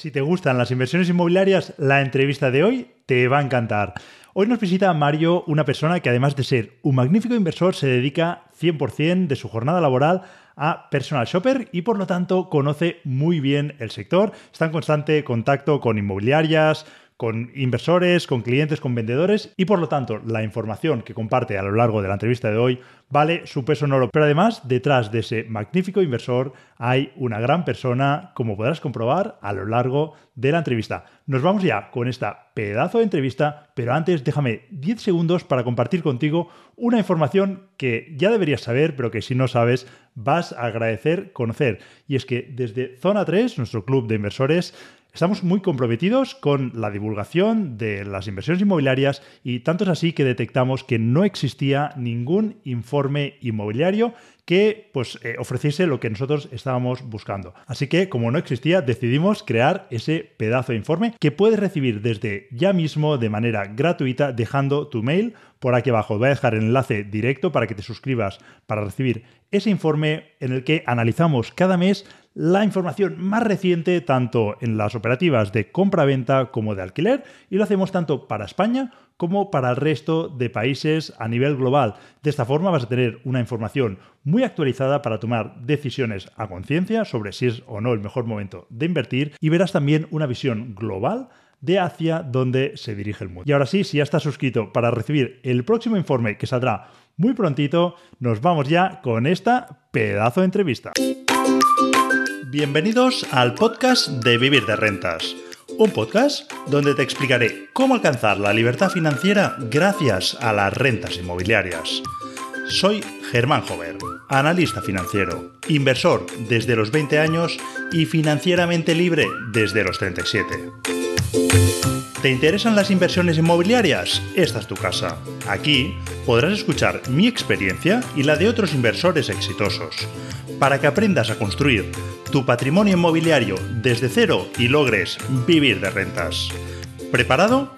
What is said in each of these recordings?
Si te gustan las inversiones inmobiliarias, la entrevista de hoy te va a encantar. Hoy nos visita Mario, una persona que además de ser un magnífico inversor, se dedica 100% de su jornada laboral a personal shopper y por lo tanto conoce muy bien el sector, está en constante contacto con inmobiliarias, con inversores, con clientes, con vendedores y por lo tanto la información que comparte a lo largo de la entrevista de hoy vale su peso en oro. Pero además detrás de ese magnífico inversor hay una gran persona, como podrás comprobar a lo largo de la entrevista. Nos vamos ya con esta pedazo de entrevista, pero antes déjame 10 segundos para compartir contigo una información que ya deberías saber, pero que si no sabes vas a agradecer conocer. Y es que desde Zona 3, nuestro club de inversores, Estamos muy comprometidos con la divulgación de las inversiones inmobiliarias y tanto es así que detectamos que no existía ningún informe inmobiliario que pues, eh, ofreciese lo que nosotros estábamos buscando. Así que, como no existía, decidimos crear ese pedazo de informe que puedes recibir desde ya mismo de manera gratuita dejando tu mail por aquí abajo. Voy a dejar el enlace directo para que te suscribas para recibir ese informe en el que analizamos cada mes la información más reciente tanto en las operativas de compra-venta como de alquiler y lo hacemos tanto para España como para el resto de países a nivel global. De esta forma vas a tener una información muy actualizada para tomar decisiones a conciencia sobre si es o no el mejor momento de invertir y verás también una visión global de hacia dónde se dirige el mundo. Y ahora sí, si ya estás suscrito para recibir el próximo informe que saldrá muy prontito, nos vamos ya con esta pedazo de entrevista. Bienvenidos al podcast de Vivir de Rentas, un podcast donde te explicaré cómo alcanzar la libertad financiera gracias a las rentas inmobiliarias. Soy Germán Jover, analista financiero, inversor desde los 20 años y financieramente libre desde los 37. ¿Te interesan las inversiones inmobiliarias? Esta es tu casa. Aquí podrás escuchar mi experiencia y la de otros inversores exitosos, para que aprendas a construir tu patrimonio inmobiliario desde cero y logres vivir de rentas. ¿Preparado?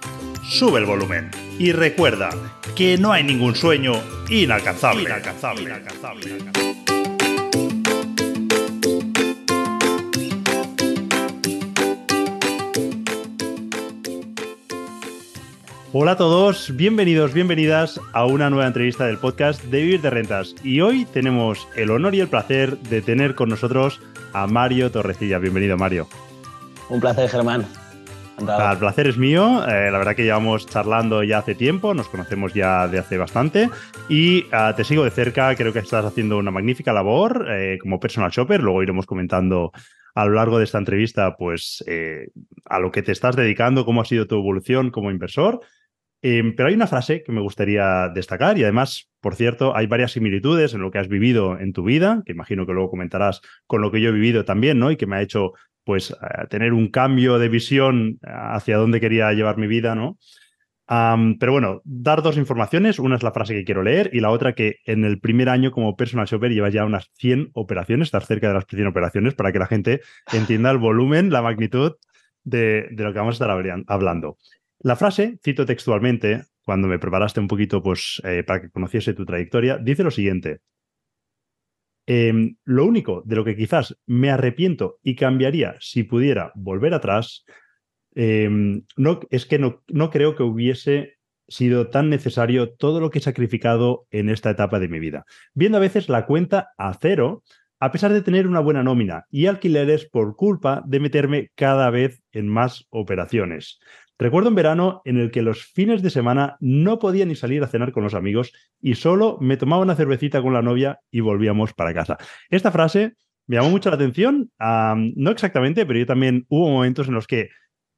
Sube el volumen y recuerda que no hay ningún sueño inalcanzable. Hola a todos, bienvenidos, bienvenidas a una nueva entrevista del podcast de Vivir de Rentas. Y hoy tenemos el honor y el placer de tener con nosotros a Mario Torrecilla. Bienvenido, Mario. Un placer, Germán. El placer es mío. Eh, la verdad que llevamos charlando ya hace tiempo, nos conocemos ya de hace bastante y ah, te sigo de cerca. Creo que estás haciendo una magnífica labor eh, como personal shopper. Luego iremos comentando a lo largo de esta entrevista, pues, eh, a lo que te estás dedicando, cómo ha sido tu evolución como inversor. Em, pero hay una frase que me gustaría destacar y además, por cierto, hay varias similitudes en lo que has vivido en tu vida, que imagino que luego comentarás con lo que yo he vivido también, ¿no? Y que me ha hecho, pues, tener un cambio de visión hacia dónde quería llevar mi vida, ¿no? pero bueno, dar dos informaciones. Una es la frase que quiero leer y la otra que en el primer año como personal shopper llevas ya unas 100 operaciones, estás cerca de las 100 operaciones para que la gente entienda el volumen, la magnitud de, de lo que vamos a estar hablando. La frase, cito textualmente, cuando me preparaste un poquito pues, eh, para que conociese tu trayectoria, dice lo siguiente. Em, lo único de lo que quizás me arrepiento y cambiaría si pudiera volver atrás em, es que no, no creo que hubiese sido tan necesario todo lo que he sacrificado en esta etapa de mi vida. Viendo a veces la cuenta a cero, a pesar de tener una buena nómina y alquileres por culpa de meterme cada vez en más operaciones. Recuerdo un verano en el que los fines de semana no podía ni salir a cenar con los amigos y solo me tomaba una cervecita con la novia y volvíamos para casa. Esta frase me llamó mucho la atención, no exactamente, pero yo también hubo momentos en los que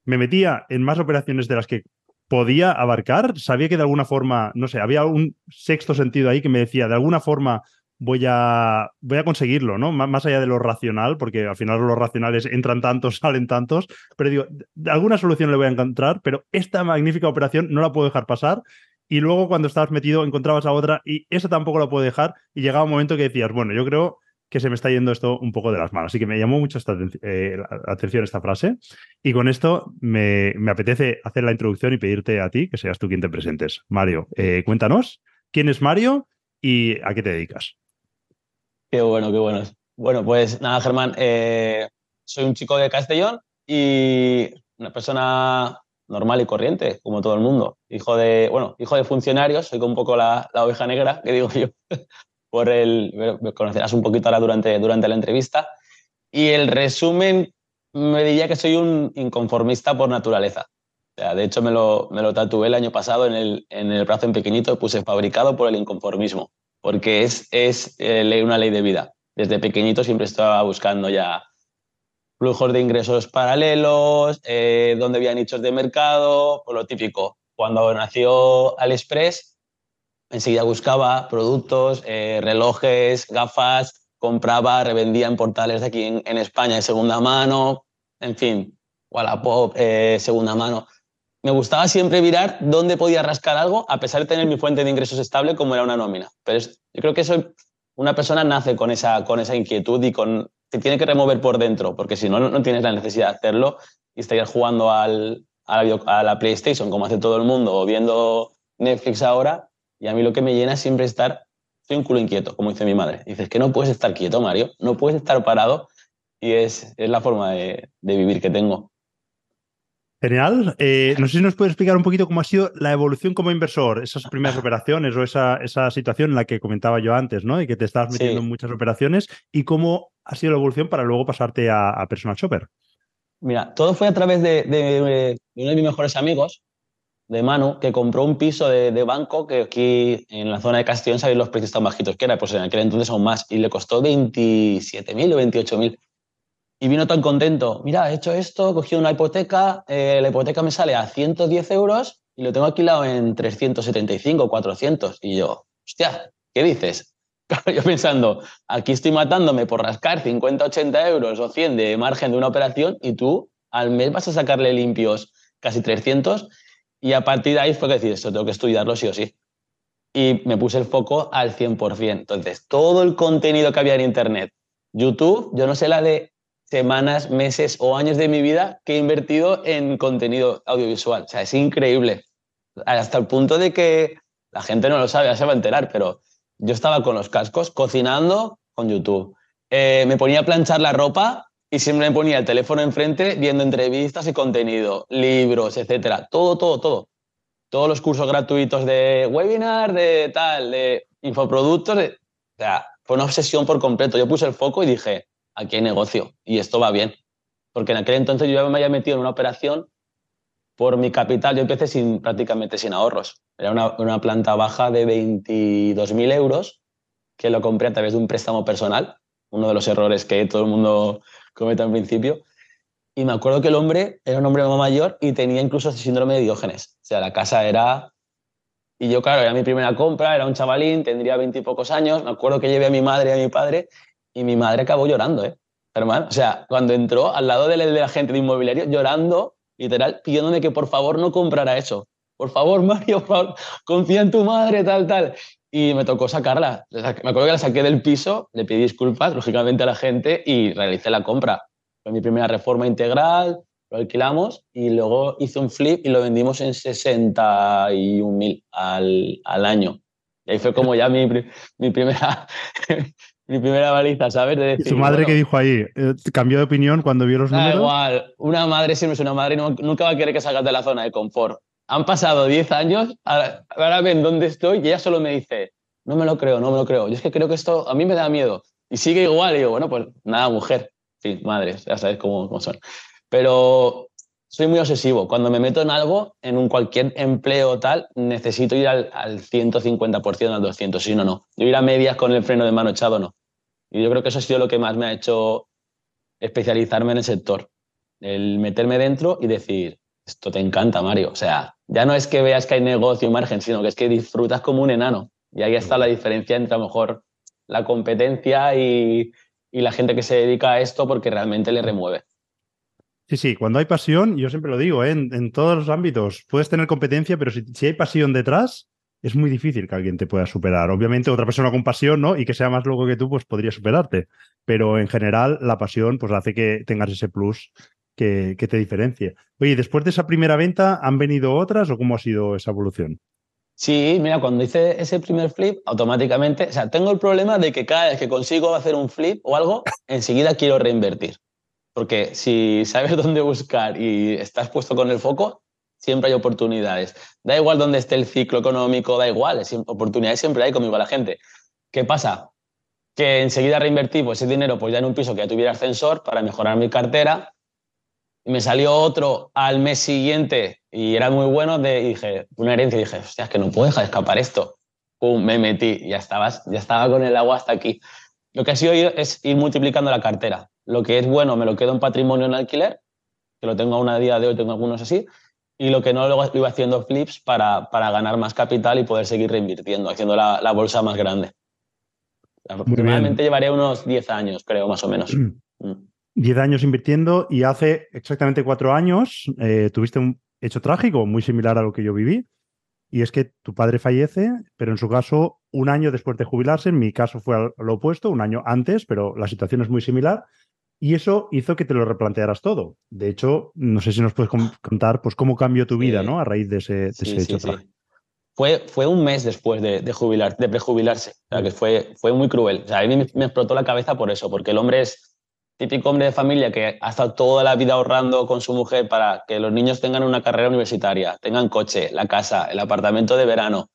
me metía en más operaciones de las que podía abarcar. Sabía que de alguna forma, no sé, había un sexto sentido ahí que me decía, de alguna forma voy a, voy a conseguirlo, ¿no? más allá de lo racional, porque al final los racionales entran tantos, salen tantos, pero digo, alguna solución le voy a encontrar, pero esta magnífica operación no la puedo dejar pasar. Y luego cuando estabas metido encontrabas a otra y esa tampoco la puedo dejar y llegaba un momento que decías, bueno, yo creo que se me está yendo esto un poco de las manos. Así que me llamó mucho esta eh, atención esta frase. Y con esto me, apetece hacer la introducción y pedirte a ti que seas tú quien te presentes. Mario, eh, cuéntanos quién es Mario y a qué te dedicas. Qué bueno, qué bueno. Bueno, pues nada, Germán, eh, soy un chico de Castellón, y una persona normal y corriente, como todo el mundo. Hijo de, bueno, hijo de funcionarios, soy un poco la, la oveja negra, que digo yo, por el, me conocerás un poquito ahora durante, durante la entrevista. Y el resumen me diría que soy un inconformista por naturaleza. de hecho, me lo, me lo tatué el año pasado en el, en el brazo en pequeñito, puse fabricado por el inconformismo, porque es, es eh, una ley de vida. Desde pequeñito siempre estaba buscando ya flujos de ingresos paralelos, eh, donde había nichos de mercado, por lo típico. Cuando nació AliExpress, enseguida buscaba productos, eh, relojes, gafas, compraba, revendía en portales de aquí en, España de segunda mano, en fin, Wallapop, segunda mano. Me gustaba siempre mirar dónde podía rascar algo, a pesar de tener mi fuente de ingresos estable como era una nómina. Pero yo creo que soy, una persona nace con esa, con esa inquietud y con te tiene que remover por dentro, porque si no, no tienes la necesidad de hacerlo y estarías jugando al, a, la, PlayStation como hace todo el mundo o viendo Netflix ahora. Y a mí lo que me llena es siempre estar, soy un culo inquieto, como dice mi madre. Dices que no puedes estar quieto, Mario, no puedes estar parado y es, es la forma de, de vivir que tengo. Genial. Eh, no sé si nos puedes explicar un poquito cómo ha sido la evolución como inversor, esas primeras operaciones o esa, esa situación en la que comentaba yo antes, ¿no? Y que te estabas metiendo en muchas operaciones y cómo ha sido la evolución para luego pasarte a, Personal Shopper. Mira, todo fue a través de, de, uno de mis mejores amigos, de Manu, que compró un piso de, banco que aquí en la zona de Castellón sabéis los precios tan bajitos que era, pues en aquel entonces aún más, y le costó 27.000 o 28.000 y vino tan contento. Mira, he hecho esto, he cogido una hipoteca, eh, la hipoteca me sale a 110 euros y lo tengo alquilado en 375, 400. Y yo, hostia, ¿qué dices? Yo pensando, aquí estoy matándome por rascar 50, 80 euros o 100 de margen de una operación y tú al mes vas a sacarle limpios casi 300 y a partir de ahí fue que decir, esto tengo que estudiarlo sí o sí. Y me puse el foco al 100%. Entonces, todo el contenido que había en Internet, YouTube, yo no sé la de semanas, meses o años de mi vida que he invertido en contenido audiovisual. O sea, es increíble. Hasta el punto de que la gente no lo sabe, ya se va a enterar, pero yo estaba con los cascos cocinando con YouTube. Eh, me ponía a planchar la ropa y siempre me ponía el teléfono enfrente viendo entrevistas y contenido, libros, etcétera. Todo, todo, todo. Todos los cursos gratuitos de webinar, de tal, de infoproductos. O sea, fue una obsesión por completo. Yo puse el foco y dije, aquí hay negocio y esto va bien. Porque en aquel entonces yo ya me había metido en una operación por mi capital. Yo empecé prácticamente sin ahorros. Era una, planta baja de 22.000 euros que lo compré a través de un préstamo personal, uno de los errores que todo el mundo comete al principio. Y me acuerdo que el hombre era un hombre mayor y tenía incluso síndrome de Diógenes. O sea, la casa era... Y yo, claro, era mi primera compra, era un chavalín, tendría veintipocos años. Me acuerdo que llevé a mi madre y a mi padre y mi madre acabó llorando, ¿eh? Hermano, o sea, cuando entró al lado de la, de gente de inmobiliario, llorando, literal, pidiéndome que por favor no comprara eso. Por favor, Mario, por favor, confía en tu madre, tal, tal. Y me tocó sacarla. Me acuerdo que la saqué del piso, le pedí disculpas, lógicamente, a la gente y realicé la compra. Fue mi primera reforma integral, lo alquilamos y luego hice un flip y lo vendimos en 61.000 al, al año. Y ahí fue como ya mi, mi primera mi primera baliza, ¿sabes? ¿Y su madre qué dijo ahí? Eh, ¿Cambió de opinión cuando vio los números? igual, una madre siempre es una madre y nunca va a querer que salgas de la zona de confort. Han pasado 10 años, ahora, ven dónde estoy y ella solo me dice, no me lo creo, no me lo creo. Yo es que creo que esto a mí me da miedo. Y sigue igual, y digo, bueno, pues nada, mujer. Sí, madres, ya sabes cómo, cómo son. Pero soy muy obsesivo. Cuando me meto en algo, en un cualquier empleo tal, necesito ir al, al 150%, al 200%, si no, no. Yo ir a medias con el freno de mano echado, no. Y yo creo que eso ha sido lo que más me ha hecho especializarme en el sector. El meterme dentro y decir, esto te encanta, Mario. O sea, ya no es que veas que hay negocio y margen, sino que es que disfrutas como un enano. Y ahí está la diferencia entre a lo mejor la competencia y, y la gente que se dedica a esto porque realmente le remueve. Sí, sí, cuando hay pasión, yo siempre lo digo, ¿eh? en, todos los ámbitos, puedes tener competencia, pero si, hay pasión detrás, es muy difícil que alguien te pueda superar. Obviamente, otra persona con pasión, ¿no? Y que sea más loco que tú, pues podría superarte. Pero en general, la pasión, pues hace que tengas ese plus que, que te diferencie. Oye, después de esa primera venta, ¿han venido otras o cómo ha sido esa evolución? Sí, mira, cuando hice ese primer flip, automáticamente, o sea, tengo el problema de que cada vez que consigo hacer un flip o algo, enseguida quiero reinvertir. Porque si sabes dónde buscar y estás puesto con el foco, siempre hay oportunidades. Da igual dónde esté el ciclo económico, da igual, oportunidades siempre hay conmigo la gente. ¿Qué pasa? Que enseguida reinvertí pues, ese dinero pues, ya en un piso que ya tuviera ascensor para mejorar mi cartera. Y me salió otro al mes siguiente y era muy bueno. De, dije, una herencia, y dije, hostia, es que no puedo dejar escapar esto. Pum, me metí, ya, estabas, ya estaba con el agua hasta aquí. Lo que ha sido es ir multiplicando la cartera. Lo que es bueno me lo quedo en patrimonio en alquiler, que lo tengo a una día de hoy, tengo algunos así, y lo que no, luego iba haciendo flips para, para ganar más capital y poder seguir reinvirtiendo, haciendo la, la bolsa más grande. Aproximadamente llevaré unos 10 años, creo, más o menos. 10 mm. años invirtiendo y hace exactamente cuatro años eh, tuviste un hecho trágico muy similar a lo que yo viví. Y es que tu padre fallece, pero en su caso un año después de jubilarse, en mi caso fue lo opuesto, un año antes, pero la situación es muy similar. Y eso hizo que te lo replantearas todo. De hecho, no sé si nos puedes contar pues, cómo cambió tu vida ¿no? a raíz de ese, hecho trágico. Fue, fue, un mes después de, de, jubilar, de prejubilarse. O sea, que fue, fue muy cruel. O sea, a mí me, me explotó la cabeza por eso, porque el hombre es típico hombre de familia que ha estado toda la vida ahorrando con su mujer para que los niños tengan una carrera universitaria, tengan coche, la casa, el apartamento de verano.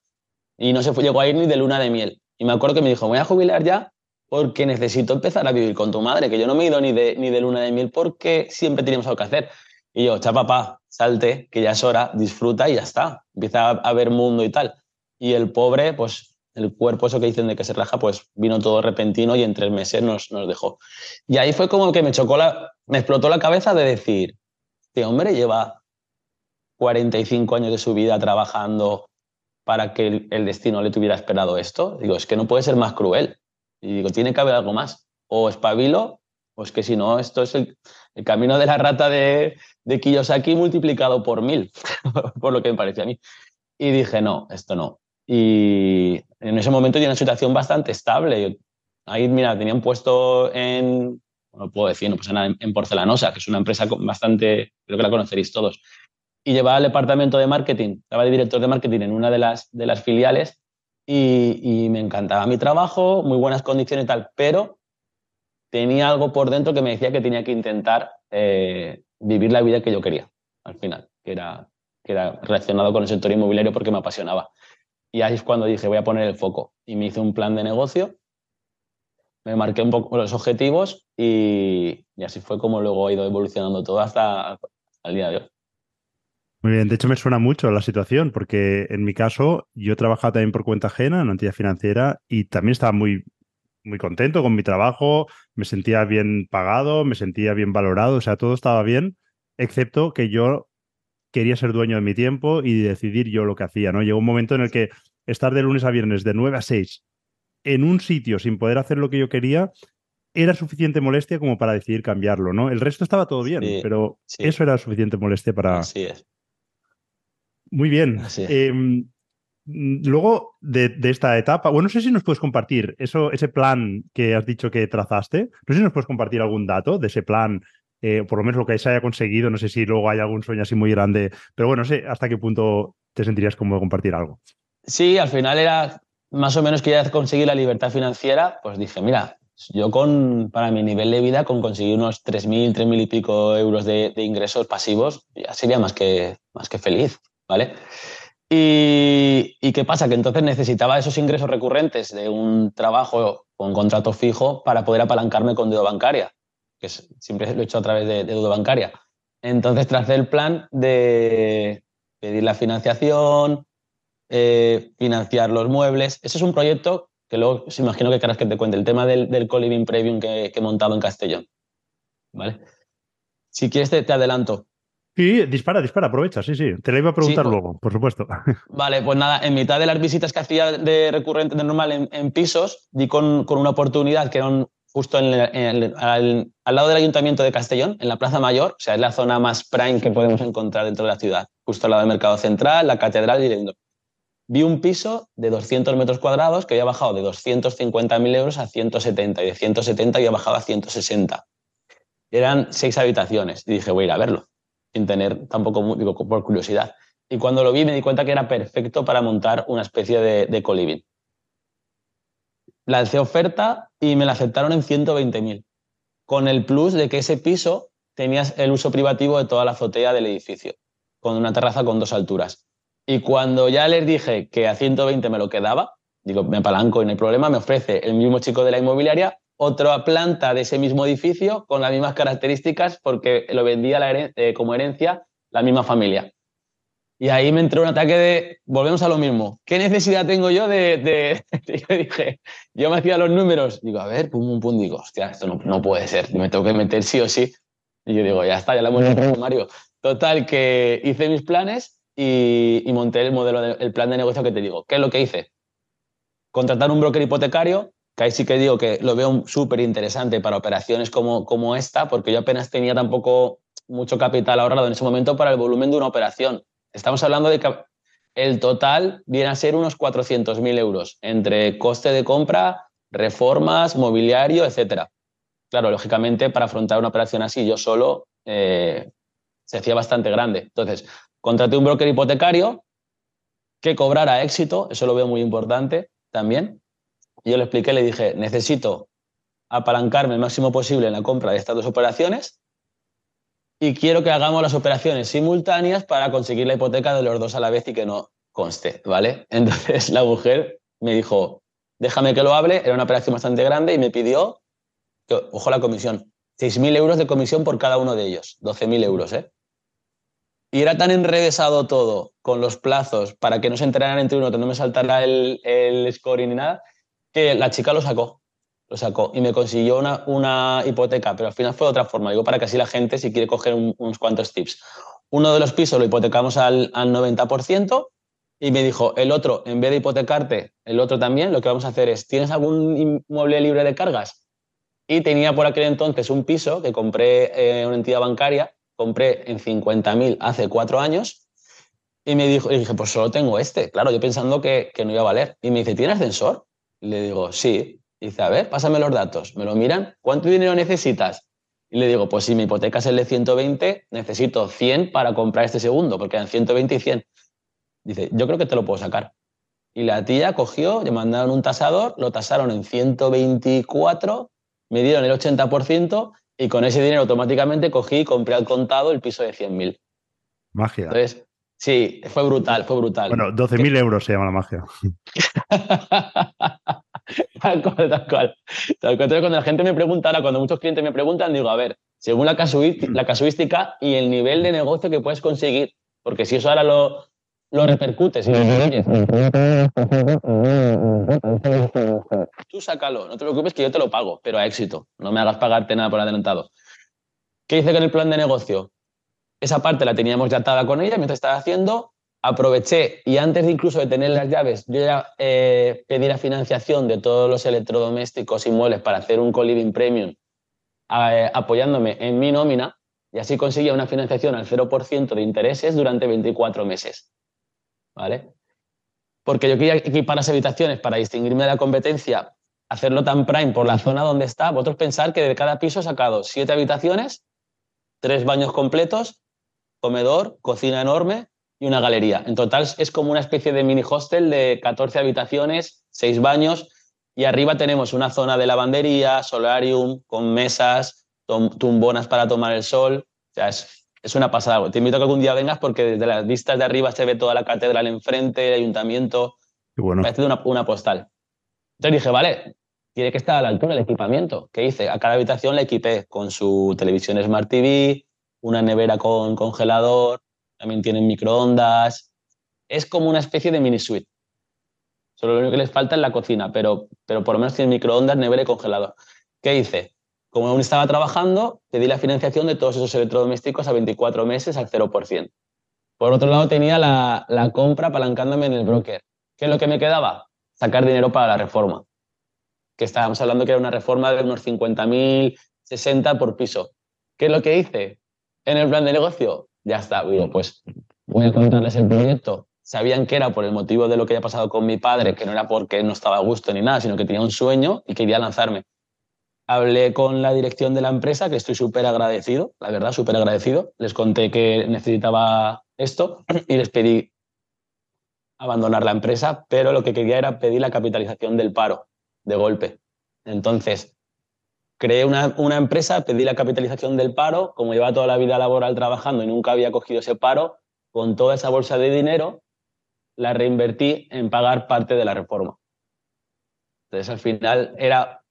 Y no se fue, llegó a ir ni de luna de miel. Y me acuerdo que me dijo, voy a jubilar ya porque necesito empezar a vivir con tu madre, que yo no me he ido ni de, ni de luna de miel porque siempre teníamos algo que hacer. Y yo, cha papá, salte, que ya es hora, disfruta y ya está. Empieza a ver mundo y tal. Y el pobre, pues el cuerpo, eso que dicen de que se raja, pues vino todo repentino y en tres meses nos, nos dejó. Y ahí fue como que me chocó la, me explotó la cabeza de decir, este hombre lleva 45 años de su vida trabajando para que el, destino le tuviera esperado esto. Digo, es que no puede ser más cruel. Y digo, tiene que haber algo más. O espabilo, o es que si no, esto es el, camino de la rata de, de Kiyosaki multiplicado por mil, por lo que me pareció a mí. Y dije, no, esto no. Y en ese momento tenía una situación bastante estable. Ahí, mira, tenían puesto en, no puedo decir, no pues en, en Porcelanosa, que es una empresa bastante, creo que la conoceréis todos. Y llevaba el departamento de marketing, estaba de director de marketing en una de las, de las filiales y, y me encantaba mi trabajo, muy buenas condiciones y tal, pero tenía algo por dentro que me decía que tenía que intentar eh, vivir la vida que yo quería al final, que era, que era relacionado con el sector inmobiliario porque me apasionaba. Y ahí es cuando dije, voy a poner el foco. Y me hice un plan de negocio, me marqué un poco los objetivos y, así fue como luego ha ido evolucionando todo hasta, el día de hoy. Muy bien, de hecho me suena mucho la situación, porque en mi caso yo trabajaba también por cuenta ajena en una entidad financiera y también estaba muy, muy contento con mi trabajo, me sentía bien pagado, me sentía bien valorado, o sea, todo estaba bien, excepto que yo quería ser dueño de mi tiempo y decidir yo lo que hacía, ¿no? Llegó un momento en el que estar de lunes a viernes de 9 a 6 en un sitio sin poder hacer lo que yo quería era suficiente molestia como para decidir cambiarlo, ¿no? El resto estaba todo bien, pero eso era suficiente molestia para... Así es. Muy bien. Em, luego de, esta etapa, bueno, no sé si nos puedes compartir eso, ese plan que has dicho que trazaste. No sé si nos puedes compartir algún dato de ese plan eh, por lo menos lo que se haya conseguido, no sé si luego hay algún sueño así muy grande, pero bueno, no sé hasta qué punto te sentirías cómodo compartir algo. Sí, al final era más o menos que ya conseguí la libertad financiera, pues dije, mira, yo con, para mi nivel de vida, con conseguir unos 3.000, 3.000 y pico euros de, ingresos pasivos, ya sería más que, más que feliz, ¿vale? Y, ¿Y, qué pasa? Que entonces necesitaba esos ingresos recurrentes de un trabajo con contrato fijo para poder apalancarme con deuda bancaria que siempre lo he hecho a través de, deuda bancaria. Entonces tracé el plan de pedir la financiación, eh, financiar los muebles. Ese es un proyecto que luego se imagino que querrás que te cuente, el tema del, del premium que, he montado en Castellón. ¿Vale? Si quieres te, adelanto. Sí, dispara, dispara, aprovecha, sí, sí. Te la iba a preguntar pues luego, por supuesto. Vale, pues nada, en mitad de las visitas que hacía de recurrente, de normal en, pisos, di con, con, una oportunidad que era un, justo al, lado del Ayuntamiento de Castellón, en la Plaza Mayor, o sea, es la zona más prime que podemos encontrar dentro de la ciudad, justo al lado del Mercado Central, la Catedral y el Vi un piso de 200 metros cuadrados que había bajado de 250.000 euros a 170 y de 170 había bajado a 160. Eran seis habitaciones y dije, voy a ir a verlo, sin tener tampoco, digo, por curiosidad. Y cuando lo vi me di cuenta que era perfecto para montar una especie de, de coliving lancé oferta y me la aceptaron en 120.000, con el plus de que ese piso tenías el uso privativo de toda la azotea del edificio, con una terraza con dos alturas. Y cuando ya les dije que a 120 me lo quedaba, digo, me apalanco y no hay problema, me ofrece el mismo chico de la inmobiliaria otra planta de ese mismo edificio con las mismas características porque lo vendía eh, como herencia la misma familia. Y ahí me entró un ataque de, volvemos a lo mismo, ¿qué necesidad tengo yo de...? yo dije, yo me hacía los números, digo, a ver, pum, pum, pum, digo, hostia, esto no, no puede ser, me tengo que meter sí o sí. Y yo digo, ya está, ya lo hemos hecho, Mario. Total, que hice mis planes y, y monté el modelo, el plan de negocio que te digo. ¿Qué es lo que hice? Contratar un broker hipotecario, que ahí sí que digo que lo veo súper interesante para operaciones como, como esta, porque yo apenas tenía tampoco mucho capital ahorrado en ese momento para el volumen de una operación. Estamos hablando de que el total viene a ser unos 400.000 euros entre coste de compra, reformas, mobiliario, etcétera. Claro, lógicamente, para afrontar una operación así yo solo eh, se hacía bastante grande. Entonces, contraté un broker hipotecario que cobrara éxito, eso lo veo muy importante también. Yo le expliqué, le dije, necesito apalancarme el máximo posible en la compra de estas dos operaciones y quiero que hagamos las operaciones simultáneas para conseguir la hipoteca de los dos a la vez y que no conste, ¿vale? Entonces la mujer me dijo, déjame que lo hable, era una operación bastante grande y me pidió, ojo la comisión, 6.000 euros de comisión por cada uno de ellos, 12.000 euros, ¿eh? Y era tan enrevesado todo con los plazos para que no se enteraran entre uno, que no me saltara el, el scoring ni nada, que la chica lo sacó. Lo sacó y me consiguió una, una hipoteca, pero al final fue de otra forma. Digo, para que así la gente, si quiere coger unos cuantos tips. Uno de los pisos lo hipotecamos al, al 90% y me dijo, el otro, en vez de hipotecarte, el otro también, lo que vamos a hacer es, ¿tienes algún inmueble libre de cargas? Y tenía por aquel entonces un piso que compré en una entidad bancaria compré en 50.000 hace cuatro años y me dijo, y dije, pues solo tengo este. Claro, yo pensando que, que no iba a valer. Y me dice, ¿tiene ascensor? Le digo, sí. Y dice, a ver, pásame los datos. Me lo miran, ¿cuánto dinero necesitas? Y le digo, pues si mi hipoteca es el de 120, necesito 100 para comprar este segundo, porque eran 120 y 100. Dice, yo creo que te lo puedo sacar. Y la tía cogió, le mandaron un tasador, lo tasaron en 124, me dieron el 80% y con ese dinero automáticamente cogí y compré al contado el piso de 100.000. Magia. Entonces, sí, fue brutal, fue brutal. Bueno, 12.000 euros se llama la magia. tal cual, tal cual. Entonces, cuando la gente me pregunta, ahora cuando muchos clientes me preguntan, digo, a ver, según la, la casuística y el nivel de negocio que puedes conseguir, porque si eso ahora lo, lo repercutes y tú sácalo, no te preocupes que yo te lo pago, pero a éxito, no me hagas pagarte nada por adelantado. ¿Qué hice con el plan de negocio? Esa parte la teníamos ya atada con ella mientras estaba haciendo, aproveché y antes de incluso de tener las llaves, yo ya eh, pedí la financiación de todos los electrodomésticos y muebles para hacer un co-living premium eh, apoyándome en mi nómina y así conseguía una financiación al 0% de intereses durante 24 meses. ¿vale? Porque yo quería equipar las habitaciones para distinguirme de la competencia, hacerlo tan prime por la zona donde está. Vosotros pensar que de cada piso he sacado siete habitaciones, tres baños completos, comedor, cocina enorme y una galería. En total es como una especie de mini hostel de 14 habitaciones, seis baños y arriba tenemos una zona de lavandería, solarium, con mesas, tumbonas para tomar el sol. O sea, es es una pasada. Te invito a que algún día vengas porque desde las vistas de arriba se ve toda la catedral enfrente, el ayuntamiento. Qué bueno. Parece una, una postal. Entonces dije, vale, tiene que estar a la altura el equipamiento. ¿Qué hice? A cada habitación le equipé con su televisión Smart TV, una nevera con congelador, también tienen microondas. Es como una especie de mini suite. Solo lo único que les falta es la cocina, pero, pero por lo menos tiene microondas, nevera y congelador. ¿Qué hice? Como aún estaba trabajando, pedí la financiación de todos esos electrodomésticos a 24 meses al 0%. Por otro lado, tenía la, compra apalancándome en el broker. ¿Qué es lo que me quedaba? Sacar dinero para la reforma. Que estábamos hablando que era una reforma de unos 50.000, 60 por piso. ¿Qué es lo que hice? En el plan de negocio, ya está. Pues voy a contarles el proyecto. Sabían que era por el motivo de lo que había pasado con mi padre, que no era porque no estaba a gusto ni nada, sino que tenía un sueño y quería lanzarme hablé con la dirección de la empresa, que estoy súper agradecido, la verdad, súper agradecido. Les conté que necesitaba esto y les pedí abandonar la empresa, pero lo que quería era pedir la capitalización del paro de golpe. Entonces, creé una, una, empresa, pedí la capitalización del paro, como llevaba toda la vida laboral trabajando y nunca había cogido ese paro, con toda esa bolsa de dinero la reinvertí en pagar parte de la reforma. Entonces al final era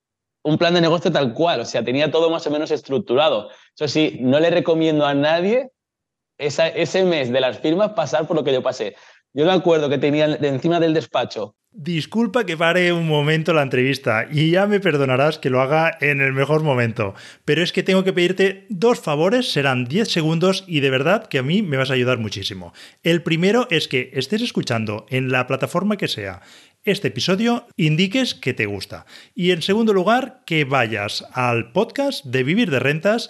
un plan de negocio tal cual, o sea, tenía todo más o menos estructurado. Eso sí, no le recomiendo a nadie ese mes de las firmas pasar por lo que yo pasé. Yo me acuerdo que tenía de encima del despacho Disculpa que pare un momento la entrevista y ya me perdonarás que lo haga en el mejor momento, pero es que tengo que pedirte dos favores, serán 10 segundos y de verdad que a mí me vas a ayudar muchísimo. El primero es que estés escuchando en la plataforma que sea este episodio, indiques que te gusta. Y en segundo lugar, que vayas al podcast de Vivir de Rentas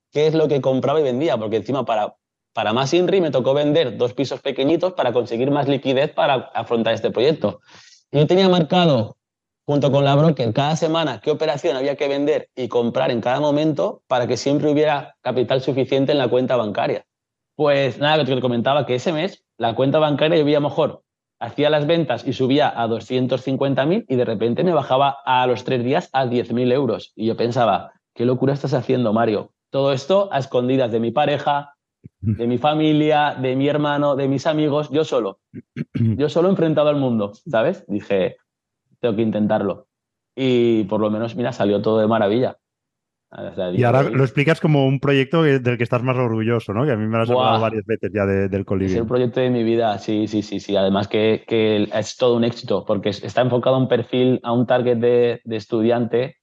qué es lo que compraba y vendía, porque encima para, para más INRI me tocó vender dos pisos pequeñitos para conseguir más liquidez para afrontar este proyecto. Yo tenía marcado, junto con la broker, cada semana qué operación había que vender y comprar en cada momento para que siempre hubiera capital suficiente en la cuenta bancaria. Pues nada, que te comentaba que ese mes la cuenta bancaria yo veía mejor, hacía las ventas y subía a 250.000 y de repente me bajaba a los tres días a 10.000 euros. Y yo pensaba, ¿qué locura estás haciendo, Mario? Todo esto a escondidas de mi pareja, de mi familia, de mi hermano, de mis amigos, yo solo. Yo solo enfrentado al mundo, ¿sabes? Dije, tengo que intentarlo. Y por lo menos, mira, salió todo de maravilla. y ahora lo explicas como un proyecto del que estás más orgulloso, ¿no? Que a mí me lo has hablado varias veces ya del colibrí. Es el proyecto de mi vida, sí, sí, sí, sí. Además que, que es todo un éxito porque está enfocado a un perfil, a un target de, de estudiante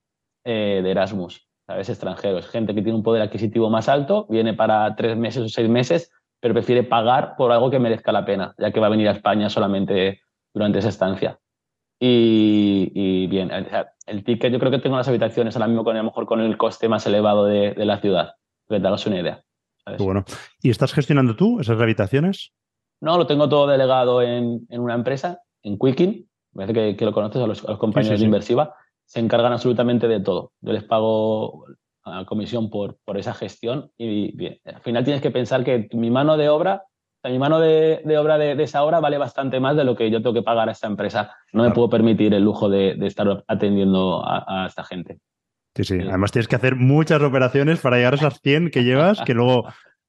eh, de Erasmus. ¿Sabes? Extranjeros, gente que tiene un poder adquisitivo más alto, viene para tres meses o seis meses, pero prefiere pagar por algo que merezca la pena, ya que va a venir a España solamente durante esa estancia. Y, bien, el ticket, yo creo que tengo las habitaciones ahora mismo con a lo mejor con el coste más elevado de, la ciudad, que te hagas una idea. Bueno, ¿y estás gestionando tú esas habitaciones? No, lo tengo todo delegado en, una empresa, en Quickin, me parece que, lo conoces a los, compañeros de Inversiva se encargan absolutamente de todo. Yo les pago a comisión por, por esa gestión y bien, al final tienes que pensar que mi mano de obra, mi mano de, obra de, esa obra vale bastante más de lo que yo tengo que pagar a esta empresa. No me puedo permitir el lujo de, estar atendiendo a, esta gente. Sí, sí. Además tienes que hacer muchas operaciones para llegar a esas 100 que llevas, que luego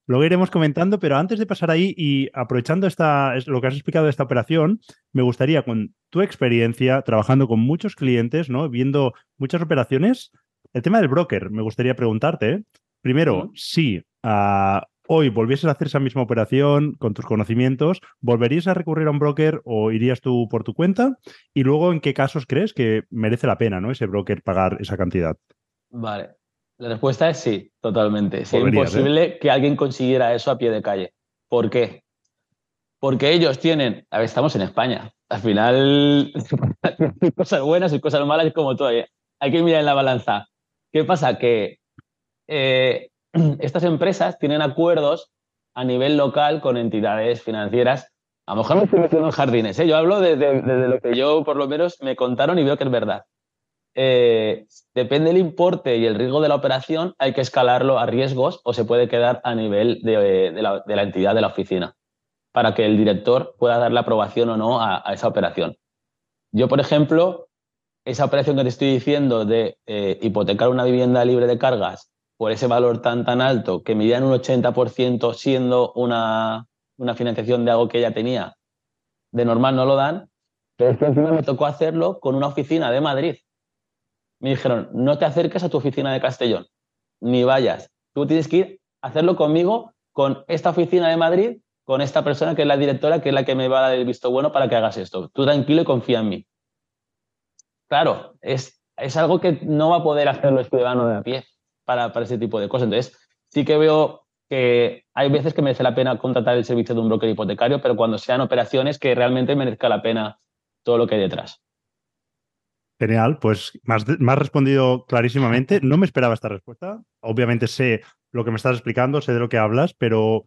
Luego iremos comentando, pero antes de pasar ahí y aprovechando esta, lo que has explicado de esta operación, me gustaría, con tu experiencia trabajando con muchos clientes, ¿no? viendo muchas operaciones, el tema del broker, me gustaría preguntarte, primero, si ah, hoy volvieses a hacer esa misma operación con tus conocimientos, ¿volverías a recurrir a un broker o irías tú por tu cuenta? Y luego, ¿en qué casos crees que merece la pena ¿no? ese broker pagar esa cantidad? Vale, la respuesta es sí, totalmente. Es imposible que alguien consiguiera eso a pie de calle. ¿Por qué? Porque ellos tienen, a ver, estamos en España. Al final hay cosas buenas y cosas malas como todo. ¿eh? Hay que mirar en la balanza. ¿Qué pasa? Que eh, estas empresas tienen acuerdos a nivel local con entidades financieras. A lo mejor me estoy metiendo en jardines. ¿eh? Yo hablo desde, desde lo que yo por lo menos me contaron y veo que es verdad. Eh, depende del importe y el riesgo de la operación, hay que escalarlo a riesgos o se puede quedar a nivel de, la, entidad de la oficina para que el director pueda dar la aprobación o no a, esa operación. Yo, por ejemplo, esa operación que te estoy diciendo de eh, hipotecar una vivienda libre de cargas por ese valor tan tan alto que medía en un 80% siendo una, una financiación de algo que ella tenía, de normal no lo dan, pero es que encima me tocó hacerlo con una oficina de Madrid me dijeron, no te acerques a tu oficina de Castellón, ni vayas. Tú tienes que ir a hacerlo conmigo, con esta oficina de Madrid, con esta persona que es la directora, que es la que me va a dar el visto bueno para que hagas esto. Tú tranquilo y confía en mí. Claro, es, es algo que no va a poder hacerlo el ciudadano de a pie para, para ese tipo de cosas. Entonces, sí que veo que hay veces que merece la pena contratar el servicio de un broker hipotecario, pero cuando sean operaciones que realmente merezca la pena todo lo que hay detrás. Genial, pues me has, respondido clarísimamente. No me esperaba esta respuesta. Obviamente sé lo que me estás explicando, sé de lo que hablas, pero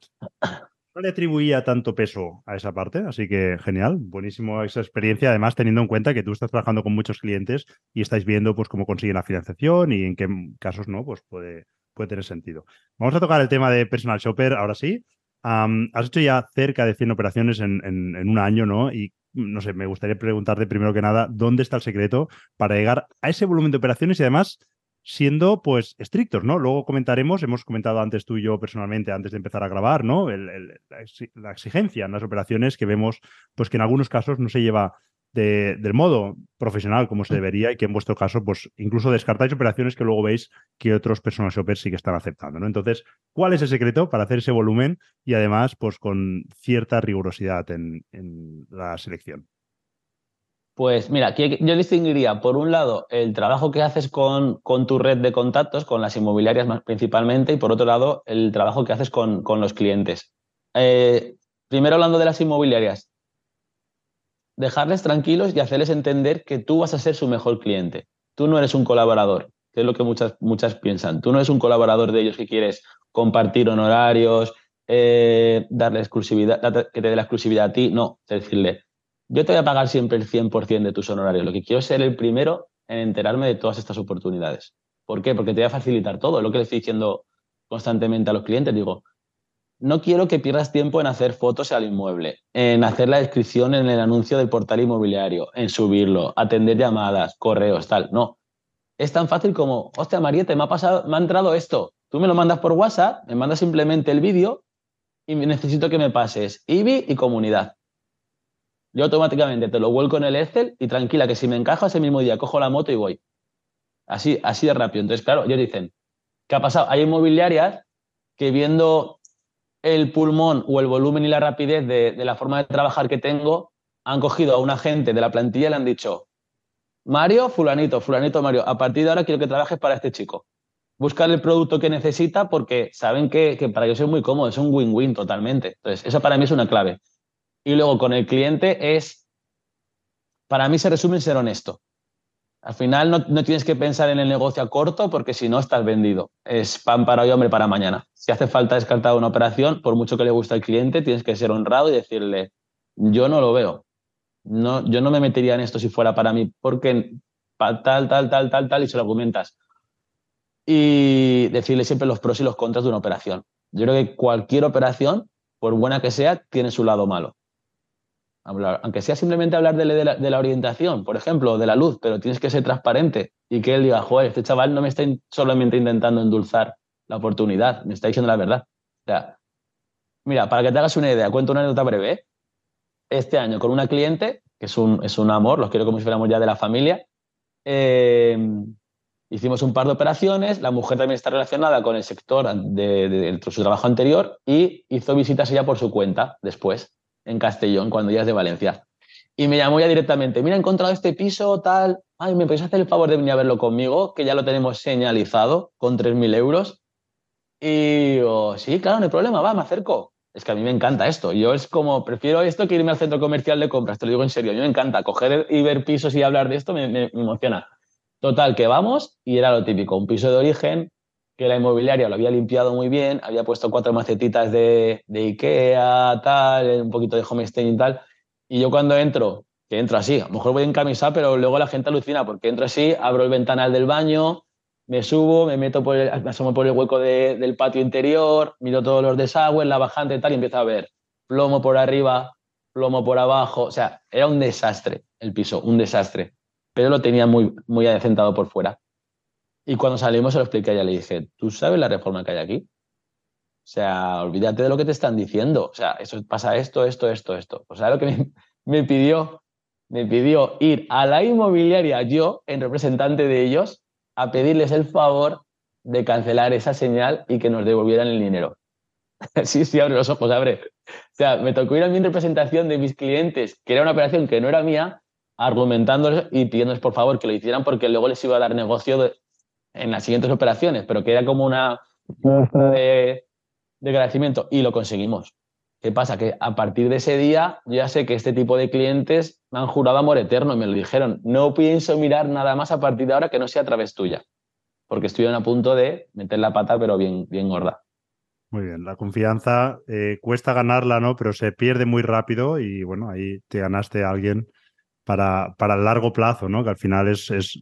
no le atribuía tanto peso a esa parte, así que genial, buenísimo esa experiencia, además teniendo en cuenta que tú estás trabajando con muchos clientes y estáis viendo pues cómo consiguen la financiación y en qué casos no, pues puede, puede tener sentido. Vamos a tocar el tema de personal shopper ahora sí. has hecho ya cerca de 100 operaciones en, en, un año, ¿no? Y no sé, me gustaría preguntarte primero que nada, ¿dónde está el secreto para llegar a ese volumen de operaciones y además siendo pues estrictos, ¿no? Luego comentaremos, hemos comentado antes tú y yo personalmente, antes de empezar a grabar, ¿no? la exigencia en las operaciones que vemos, pues que en algunos casos no se lleva del modo profesional como se debería y que en vuestro caso, pues incluso descartáis operaciones que luego veis que otros personal shoppers sí que están aceptando, ¿no? Entonces, ¿cuál es el secreto para hacer ese volumen y además, pues con cierta rigurosidad en, la selección? Pues mira, yo distinguiría, por un lado, el trabajo que haces con, con, tu red de contactos, con las inmobiliarias más principalmente, y por otro lado, el trabajo que haces con, con los clientes. Eh, primero hablando de las inmobiliarias, dejarles tranquilos y hacerles entender que tú vas a ser su mejor cliente. Tú no eres un colaborador, que es lo que muchas, muchas piensan. Tú no eres un colaborador de ellos que quieres compartir honorarios, eh, darle exclusividad, que te dé la exclusividad a ti. No, es decirle, yo te voy a pagar siempre el 100% de tus honorarios. Lo que quiero es ser el primero en enterarme de todas estas oportunidades. ¿Por qué? Porque te voy a facilitar todo. Lo que le estoy diciendo constantemente a los clientes, digo, no quiero que pierdas tiempo en hacer fotos al inmueble, en hacer la descripción en el anuncio del portal inmobiliario, en subirlo, atender llamadas, correos, tal. No. Es tan fácil como, hostia, Mariette, me ha pasado, me ha entrado esto. Tú me lo mandas por WhatsApp, me mandas simplemente el vídeo y necesito que me pases IBI y comunidad. Yo automáticamente te lo vuelco en el Excel y tranquila, que si me encajo ese mismo día, cojo la moto y voy. Así, así de rápido. Entonces, claro, ellos dicen, ¿qué ha pasado? Hay inmobiliarias que viendo el pulmón o el volumen y la rapidez de, la forma de trabajar que tengo, han cogido a un agente de la plantilla y le han dicho, Mario, fulanito, fulanito, Mario, a partir de ahora quiero que trabajes para este chico. Buscar el producto que necesita porque saben que, para ellos es muy cómodo, es un win-win totalmente. Entonces, eso para mí es una clave. Y luego con el cliente es, para mí se resume ser honesto. Al final no, tienes que pensar en el negocio a corto porque si no estás vendido. Es pan para hoy, hombre, para mañana. Si hace falta descartar una operación, por mucho que le guste al cliente, tienes que ser honrado y decirle, yo no lo veo. No, yo no me metería en esto si fuera para mí porque tal, tal, tal, tal, tal, y se lo argumentas. Y decirle siempre los pros y los contras de una operación. Yo creo que cualquier operación, por buena que sea, tiene su lado malo aunque sea simplemente hablar de, la, orientación, por ejemplo, de la luz, pero tienes que ser transparente y que él diga, joder, este chaval no me está solamente intentando endulzar la oportunidad, me está diciendo la verdad. O sea, mira, para que te hagas una idea, cuento una anécdota breve. Este año con una cliente, que es un, es un amor, los quiero como si fuéramos ya de la familia, eh, hicimos un par de operaciones, la mujer también está relacionada con el sector de, de su trabajo anterior y hizo visitas ella por su cuenta después en Castellón cuando ya es de Valencia. Y me llamó ya directamente, mira, he encontrado este piso, tal, ay, ¿me podéis hacer el favor de venir a verlo conmigo? Que ya lo tenemos señalizado con 3.000 euros. Y yo, sí, claro, no hay problema, va, me acerco. Es que a mí me encanta esto. Yo es como, prefiero esto que irme al centro comercial de compras, te lo digo en serio. A mí me encanta coger y ver pisos y hablar de esto, me, me emociona. Total, que vamos y era lo típico, un piso de origen, que la inmobiliaria lo había limpiado muy bien, había puesto cuatro macetitas de, de Ikea, tal, un poquito de homesteading y tal. Y yo cuando entro, que entro así, a lo mejor voy en camisa, pero luego la gente alucina porque entro así, abro el ventanal del baño, me subo, me meto por el, me asomo por el hueco del patio interior, miro todos los desagües, la bajante y tal, y empiezo a ver plomo por arriba, plomo por abajo. O sea, era un desastre el piso, un desastre. Pero lo tenía muy, muy adecentado por fuera. Y cuando salimos se lo expliqué a ella, le dije, ¿tú sabes la reforma que hay aquí? O sea, olvídate de lo que te están diciendo. O sea, eso pasa esto, esto, esto, esto. O sea, lo que me, pidió, me pidió ir a la inmobiliaria yo, en representante de ellos, a pedirles el favor de cancelar esa señal y que nos devolvieran el dinero. sí, sí, abre los ojos, abre. O sea, me tocó ir a mi representación de mis clientes, que era una operación que no era mía, argumentándoles y pidiéndoles por favor que lo hicieran porque luego les iba a dar negocio en las siguientes operaciones, pero que era como una de, de agradecimiento y lo conseguimos. ¿Qué pasa? Que a partir de ese día yo ya sé que este tipo de clientes me han jurado amor eterno y me lo dijeron. No pienso mirar nada más a partir de ahora que no sea a través tuya, porque estuvieron a punto de meter la pata, pero bien, bien gorda. Muy bien, la confianza eh, cuesta ganarla, ¿no? Pero se pierde muy rápido y bueno, ahí te ganaste a alguien para, para el largo plazo, ¿no? Que al final es,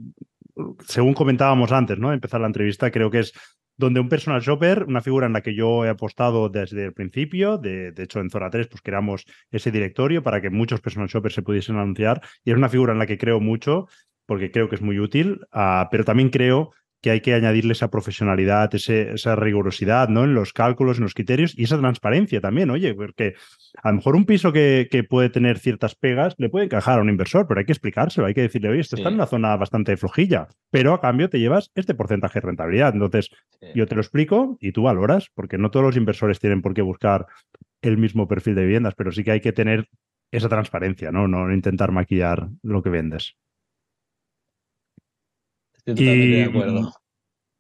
según comentábamos antes, ¿no? Empezar la entrevista, creo que es donde un personal shopper, una figura en la que yo he apostado desde el principio, de, hecho en Zona 3 pues creamos ese directorio para que muchos personal shoppers se pudiesen anunciar y es una figura en la que creo mucho porque creo que es muy útil, uh, pero también creo que hay que añadirle esa profesionalidad, ese, esa rigurosidad ¿no? en los cálculos, en los criterios y esa transparencia también, oye, porque a lo mejor un piso que, que, puede tener ciertas pegas le puede encajar a un inversor, pero hay que explicárselo, hay que decirle, oye, esto sí. está en una zona bastante flojilla, pero a cambio te llevas este porcentaje de rentabilidad. Entonces, sí. yo te lo explico y tú valoras, porque no todos los inversores tienen por qué buscar el mismo perfil de viviendas, pero sí que hay que tener esa transparencia, ¿no? No intentar maquillar lo que vendes. Estoy totalmente y, de acuerdo.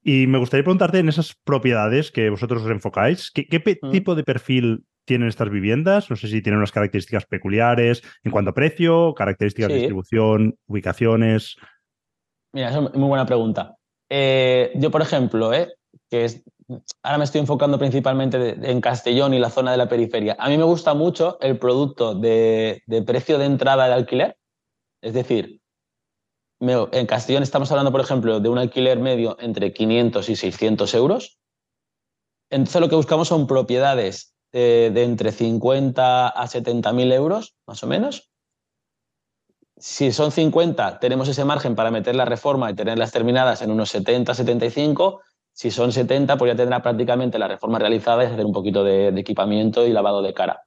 Y me gustaría preguntarte en esas propiedades que vosotros os enfocáis, ¿qué, qué mm. tipo de perfil tienen estas viviendas? No sé si tienen unas características peculiares en cuanto a precio, características sí. de distribución, ubicaciones. Mira, es muy buena pregunta. Eh, yo, por ejemplo, eh, que es, ahora me estoy enfocando principalmente en Castellón y la zona de la periferia. A mí me gusta mucho el producto de, de precio de entrada de alquiler. Es decir, en Castellón estamos hablando, por ejemplo, de un alquiler medio entre 500 y 600 euros. Entonces lo que buscamos son propiedades de, de entre 50 a 70 mil euros, más o menos. Si son 50, tenemos ese margen para meter la reforma y tenerlas terminadas en unos 70, 75. Si son 70, pues ya tendrá prácticamente la reforma realizada y hacer un poquito de, de equipamiento y lavado de cara.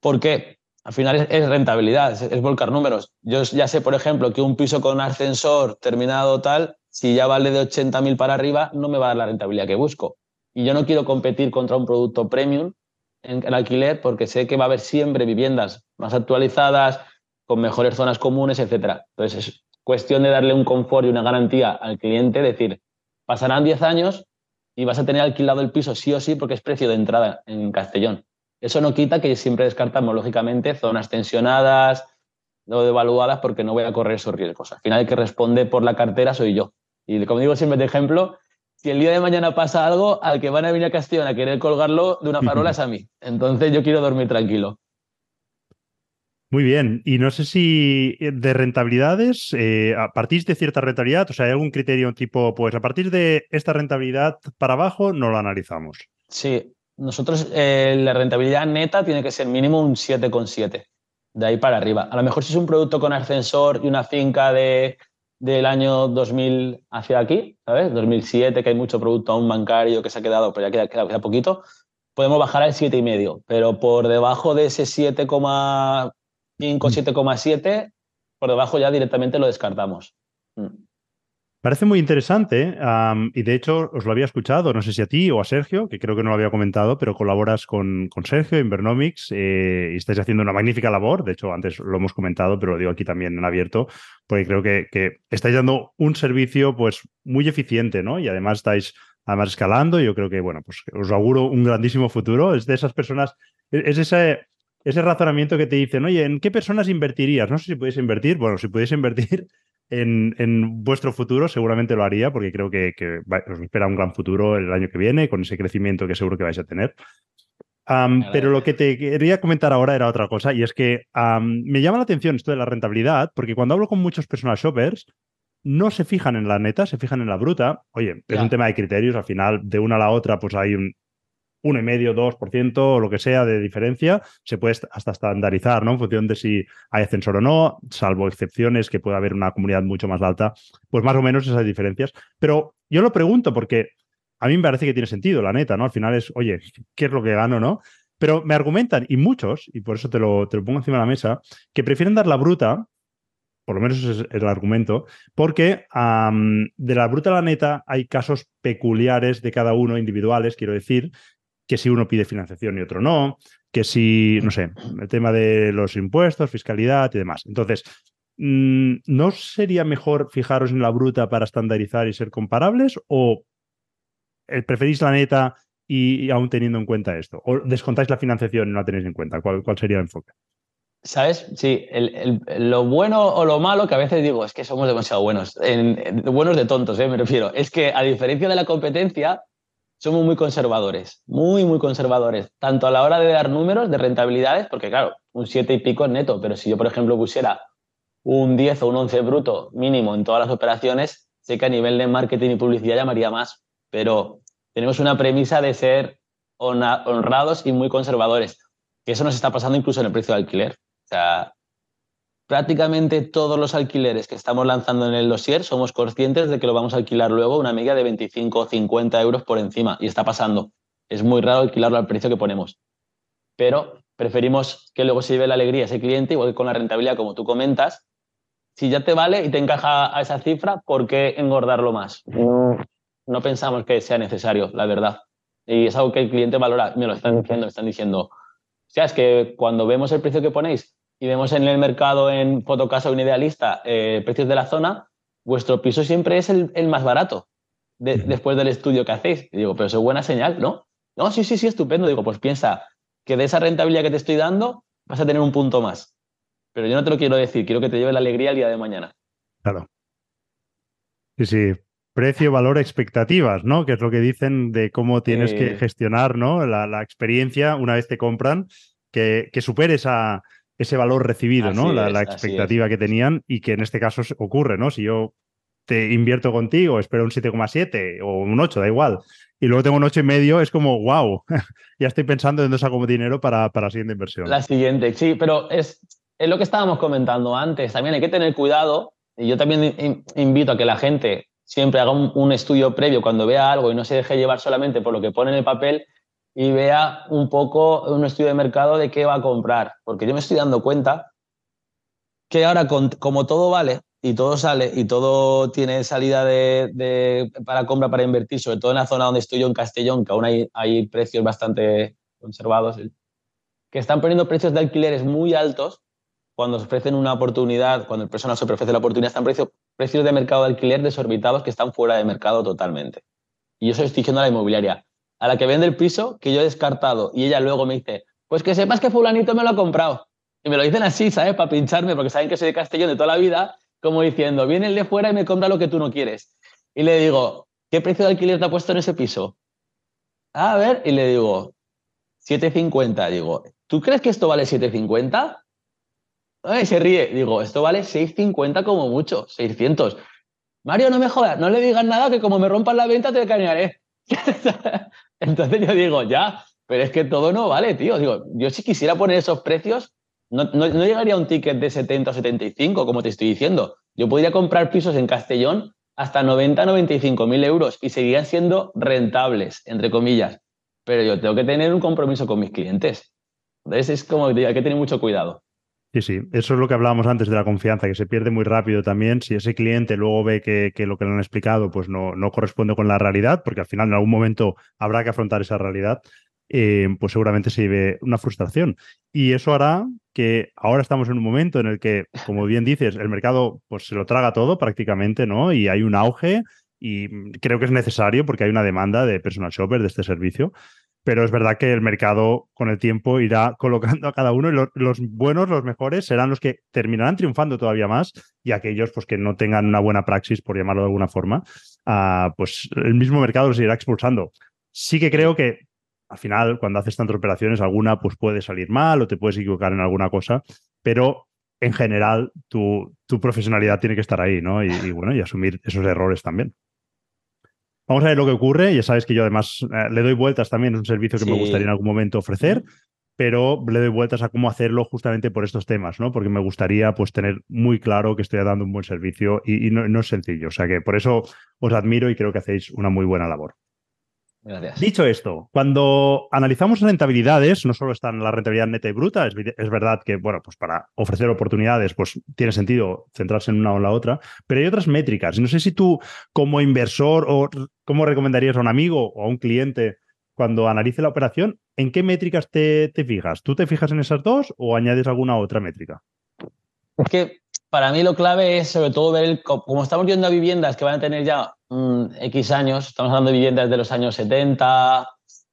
¿Por qué? Al final es, rentabilidad, es, es, volcar números. Yo ya sé, por ejemplo, que un piso con ascensor terminado tal, si ya vale de 80.000 para arriba, no me va a dar la rentabilidad que busco. Y yo no quiero competir contra un producto premium en el alquiler porque sé que va a haber siempre viviendas más actualizadas, con mejores zonas comunes, etc. Entonces es cuestión de darle un confort y una garantía al cliente, decir, pasarán 10 años y vas a tener alquilado el piso sí o sí porque es precio de entrada en Castellón. Eso no quita que siempre descartamos, lógicamente, zonas tensionadas o devaluadas porque no voy a correr esos riesgos. Al final, el que responde por la cartera soy yo. Y como digo siempre de ejemplo, si el día de mañana pasa algo, al que van a venir a Castellón a querer colgarlo de una farola es a mí. Entonces yo quiero dormir tranquilo. Muy bien. Y no sé si de rentabilidades, eh, a partir de cierta rentabilidad, o sea, ¿hay algún criterio tipo, pues a partir de esta rentabilidad para abajo no lo analizamos? Sí, nosotros eh, la rentabilidad neta tiene que ser mínimo un 7,7, de ahí para arriba. A lo mejor si es un producto con ascensor y una finca de, del año 2000 hacia aquí, ¿sabes? 2007, que hay mucho producto aún bancario que se ha quedado, pero ya queda, queda, queda poquito, podemos bajar al 7,5, pero por debajo de ese 7,5, 7,7, por debajo ya directamente lo descartamos. Mm. Parece muy interesante um, y de hecho os lo había escuchado, no sé si a ti o a Sergio, que creo que no lo había comentado, pero colaboras con, con Sergio en Vernomics eh, y estáis haciendo una magnífica labor. De hecho, antes lo hemos comentado, pero lo digo aquí también en abierto, porque creo que, que estáis dando un servicio pues muy eficiente, ¿no? Y además estáis además escalando. Y yo creo que, bueno, pues os auguro un grandísimo futuro. Es de esas personas, es ese ese razonamiento que te dicen, oye, ¿en qué personas invertirías? No sé si podéis invertir. Bueno, si podéis invertir en, en, vuestro futuro, seguramente lo haría, porque creo que, que va, os espera un gran futuro el año que viene, con ese crecimiento que seguro que vais a tener. Um, pero lo que te quería comentar ahora era otra cosa, y es que um, me llama la atención esto de la rentabilidad, porque cuando hablo con muchos personal shoppers, no se fijan en la neta, se fijan en la bruta. Oye, es un tema de criterios, al final, de una a la otra, pues hay un, 1,5, 2% o lo que sea de diferencia, se puede hasta estandarizar, ¿no? En función de si hay ascensor o no, salvo excepciones que pueda haber una comunidad mucho más alta, pues más o menos esas diferencias. Pero yo lo pregunto porque a mí me parece que tiene sentido, la neta, ¿no? Al final es, oye, ¿qué es lo que gano, no? Pero me argumentan, y muchos, y por eso te lo, te lo pongo encima de la mesa, que prefieren dar la bruta por lo menos ese es el argumento, porque um, de la bruta a la neta hay casos peculiares de cada uno, individuales, quiero decir, que si uno pide financiación y otro no, que si, no sé, el tema de los impuestos, fiscalidad y demás. Entonces, mm, ¿no sería mejor fijaros en la bruta para estandarizar y ser comparables o preferís la neta y, aún teniendo en cuenta esto? ¿O descontáis la financiación y no la tenéis en cuenta? ¿Cuál, cuál sería el enfoque? ¿Sabes? Sí, lo bueno o lo malo que a veces digo es que somos demasiado buenos. buenos de tontos, ¿eh? me refiero. Es que a diferencia de la competencia, somos muy conservadores, muy, muy conservadores, tanto a la hora de dar números de rentabilidades, porque claro, un 7 y pico es neto, pero si yo, por ejemplo, pusiera un 10 o un 11 bruto mínimo en todas las operaciones, sé que a nivel de marketing y publicidad llamaría más, pero tenemos una premisa de ser honrados y muy conservadores, que eso nos está pasando incluso en el precio de alquiler. O sea, prácticamente todos los alquileres que estamos lanzando en el dossier somos conscientes de que lo vamos a alquilar luego una media de 25 o 50 euros por encima y está pasando. Es muy raro alquilarlo al precio que ponemos. Pero preferimos que luego se lleve la alegría ese cliente, igual que con la rentabilidad, como tú comentas. Si ya te vale y te encaja a esa cifra, ¿por qué engordarlo más? No, pensamos que sea necesario, la verdad. Y es algo que el cliente valora. Me lo están diciendo, me están diciendo. O sea, es que cuando vemos el precio que ponéis y vemos en el mercado en Fotocasa o en Idealista eh, precios de la zona, vuestro piso siempre es el, más barato después del estudio que hacéis. Y digo, pero eso es buena señal, ¿no? No, sí, sí, sí, estupendo. Digo, pues piensa que de esa rentabilidad que te estoy dando vas a tener un punto más. Pero yo no te lo quiero decir, quiero que te lleve la alegría el día de mañana. Claro. Sí, sí. Precio, valor, expectativas, ¿no? Que es lo que dicen de cómo tienes que gestionar, ¿no? La, experiencia una vez te compran, que, que supere esa, ese valor recibido, ¿no? La, expectativa que tenían y que en este caso ocurre, ¿no? Si yo te invierto contigo, espero un 7,7 o un 8, da igual, y luego tengo un 8 y medio, es como, wow, ya estoy pensando en dónde saco dinero para, para la siguiente inversión. La siguiente, sí, pero es, es lo que estábamos comentando antes, también hay que tener cuidado, y yo también invito a que la gente siempre haga un estudio previo cuando vea algo y no se deje llevar solamente por lo que pone en el papel, y vea un poco un estudio de mercado de qué va a comprar. Porque yo me estoy dando cuenta que ahora, como todo vale y todo sale y todo tiene salida de, para compra, para invertir, sobre todo en la zona donde estoy yo, en Castellón, que aún hay, hay precios bastante conservados, que están poniendo precios de alquileres muy altos cuando se ofrecen una oportunidad, cuando el personal se ofrece la oportunidad, están precios, precios de mercado de alquiler desorbitados que están fuera de mercado totalmente. Y yo estoy diciendo a la inmobiliaria, a la que vende el piso que yo he descartado y ella luego me dice, pues que sepas que fulanito me lo ha comprado. Y me lo dicen así, ¿sabes? Para pincharme, porque saben que soy de Castellón de toda la vida, como diciendo, viene el de fuera y me compra lo que tú no quieres. Y le digo, ¿qué precio de alquiler te ha puesto en ese piso? A ver, y le digo, 7.50. Digo, ¿tú crees que esto vale 7.50? Y se ríe. Digo, esto vale 6.50 como mucho, 600. Mario, no me jodas, no le digas nada que como me rompan la venta te cañaré. Entonces yo digo, ya, pero es que todo no vale, tío. Digo, yo si quisiera poner esos precios, no, llegaría a un ticket de 70 o 75, como te estoy diciendo. Yo podría comprar pisos en Castellón hasta 90, 95 mil euros y seguirían siendo rentables, entre comillas. Pero yo tengo que tener un compromiso con mis clientes. Entonces es como que hay que tener mucho cuidado. Sí, sí, eso es lo que hablábamos antes de la confianza, que se pierde muy rápido también. Si ese cliente luego ve que, lo que le han explicado pues no, no, corresponde con la realidad, porque al final en algún momento habrá que afrontar esa realidad, eh, pues seguramente se lleve una frustración. Y eso hará que ahora estamos en un momento en el que, como bien dices, el mercado pues se lo traga todo prácticamente, ¿no? Y hay un auge y creo que es necesario porque hay una demanda de personal shopper de este servicio pero es verdad que el mercado con el tiempo irá colocando a cada uno y los, buenos, los mejores, serán los que terminarán triunfando todavía más y aquellos pues, que no tengan una buena praxis, por llamarlo de alguna forma, ah, pues el mismo mercado los irá expulsando. Sí que creo que al final, cuando haces tantas operaciones, alguna pues puede salir mal o te puedes equivocar en alguna cosa, pero en general tu profesionalidad tiene que estar ahí, ¿no? y bueno, y asumir esos errores también. Vamos a ver lo que ocurre. Ya sabes que yo además eh, le doy vueltas también, es un servicio que me gustaría en algún momento ofrecer, pero le doy vueltas a cómo hacerlo justamente por estos temas, ¿no? Porque me gustaría pues tener muy claro que estoy dando un buen servicio y, no, es sencillo. O sea que por eso os admiro y creo que hacéis una muy buena labor. Dicho esto, cuando analizamos rentabilidades, no solo están la rentabilidad neta y bruta, es, verdad que, bueno, pues para ofrecer oportunidades, pues tiene sentido centrarse en una o la otra, pero hay otras métricas. No sé si tú, como inversor, o cómo recomendarías a un amigo o a un cliente cuando analice la operación, ¿en qué métricas te, te fijas? ¿Tú te fijas en esas dos o añades alguna otra métrica? Es que para mí lo clave es sobre todo ver, como estamos viendo a viviendas que van a tener ya X años, estamos hablando de viviendas de los años 70,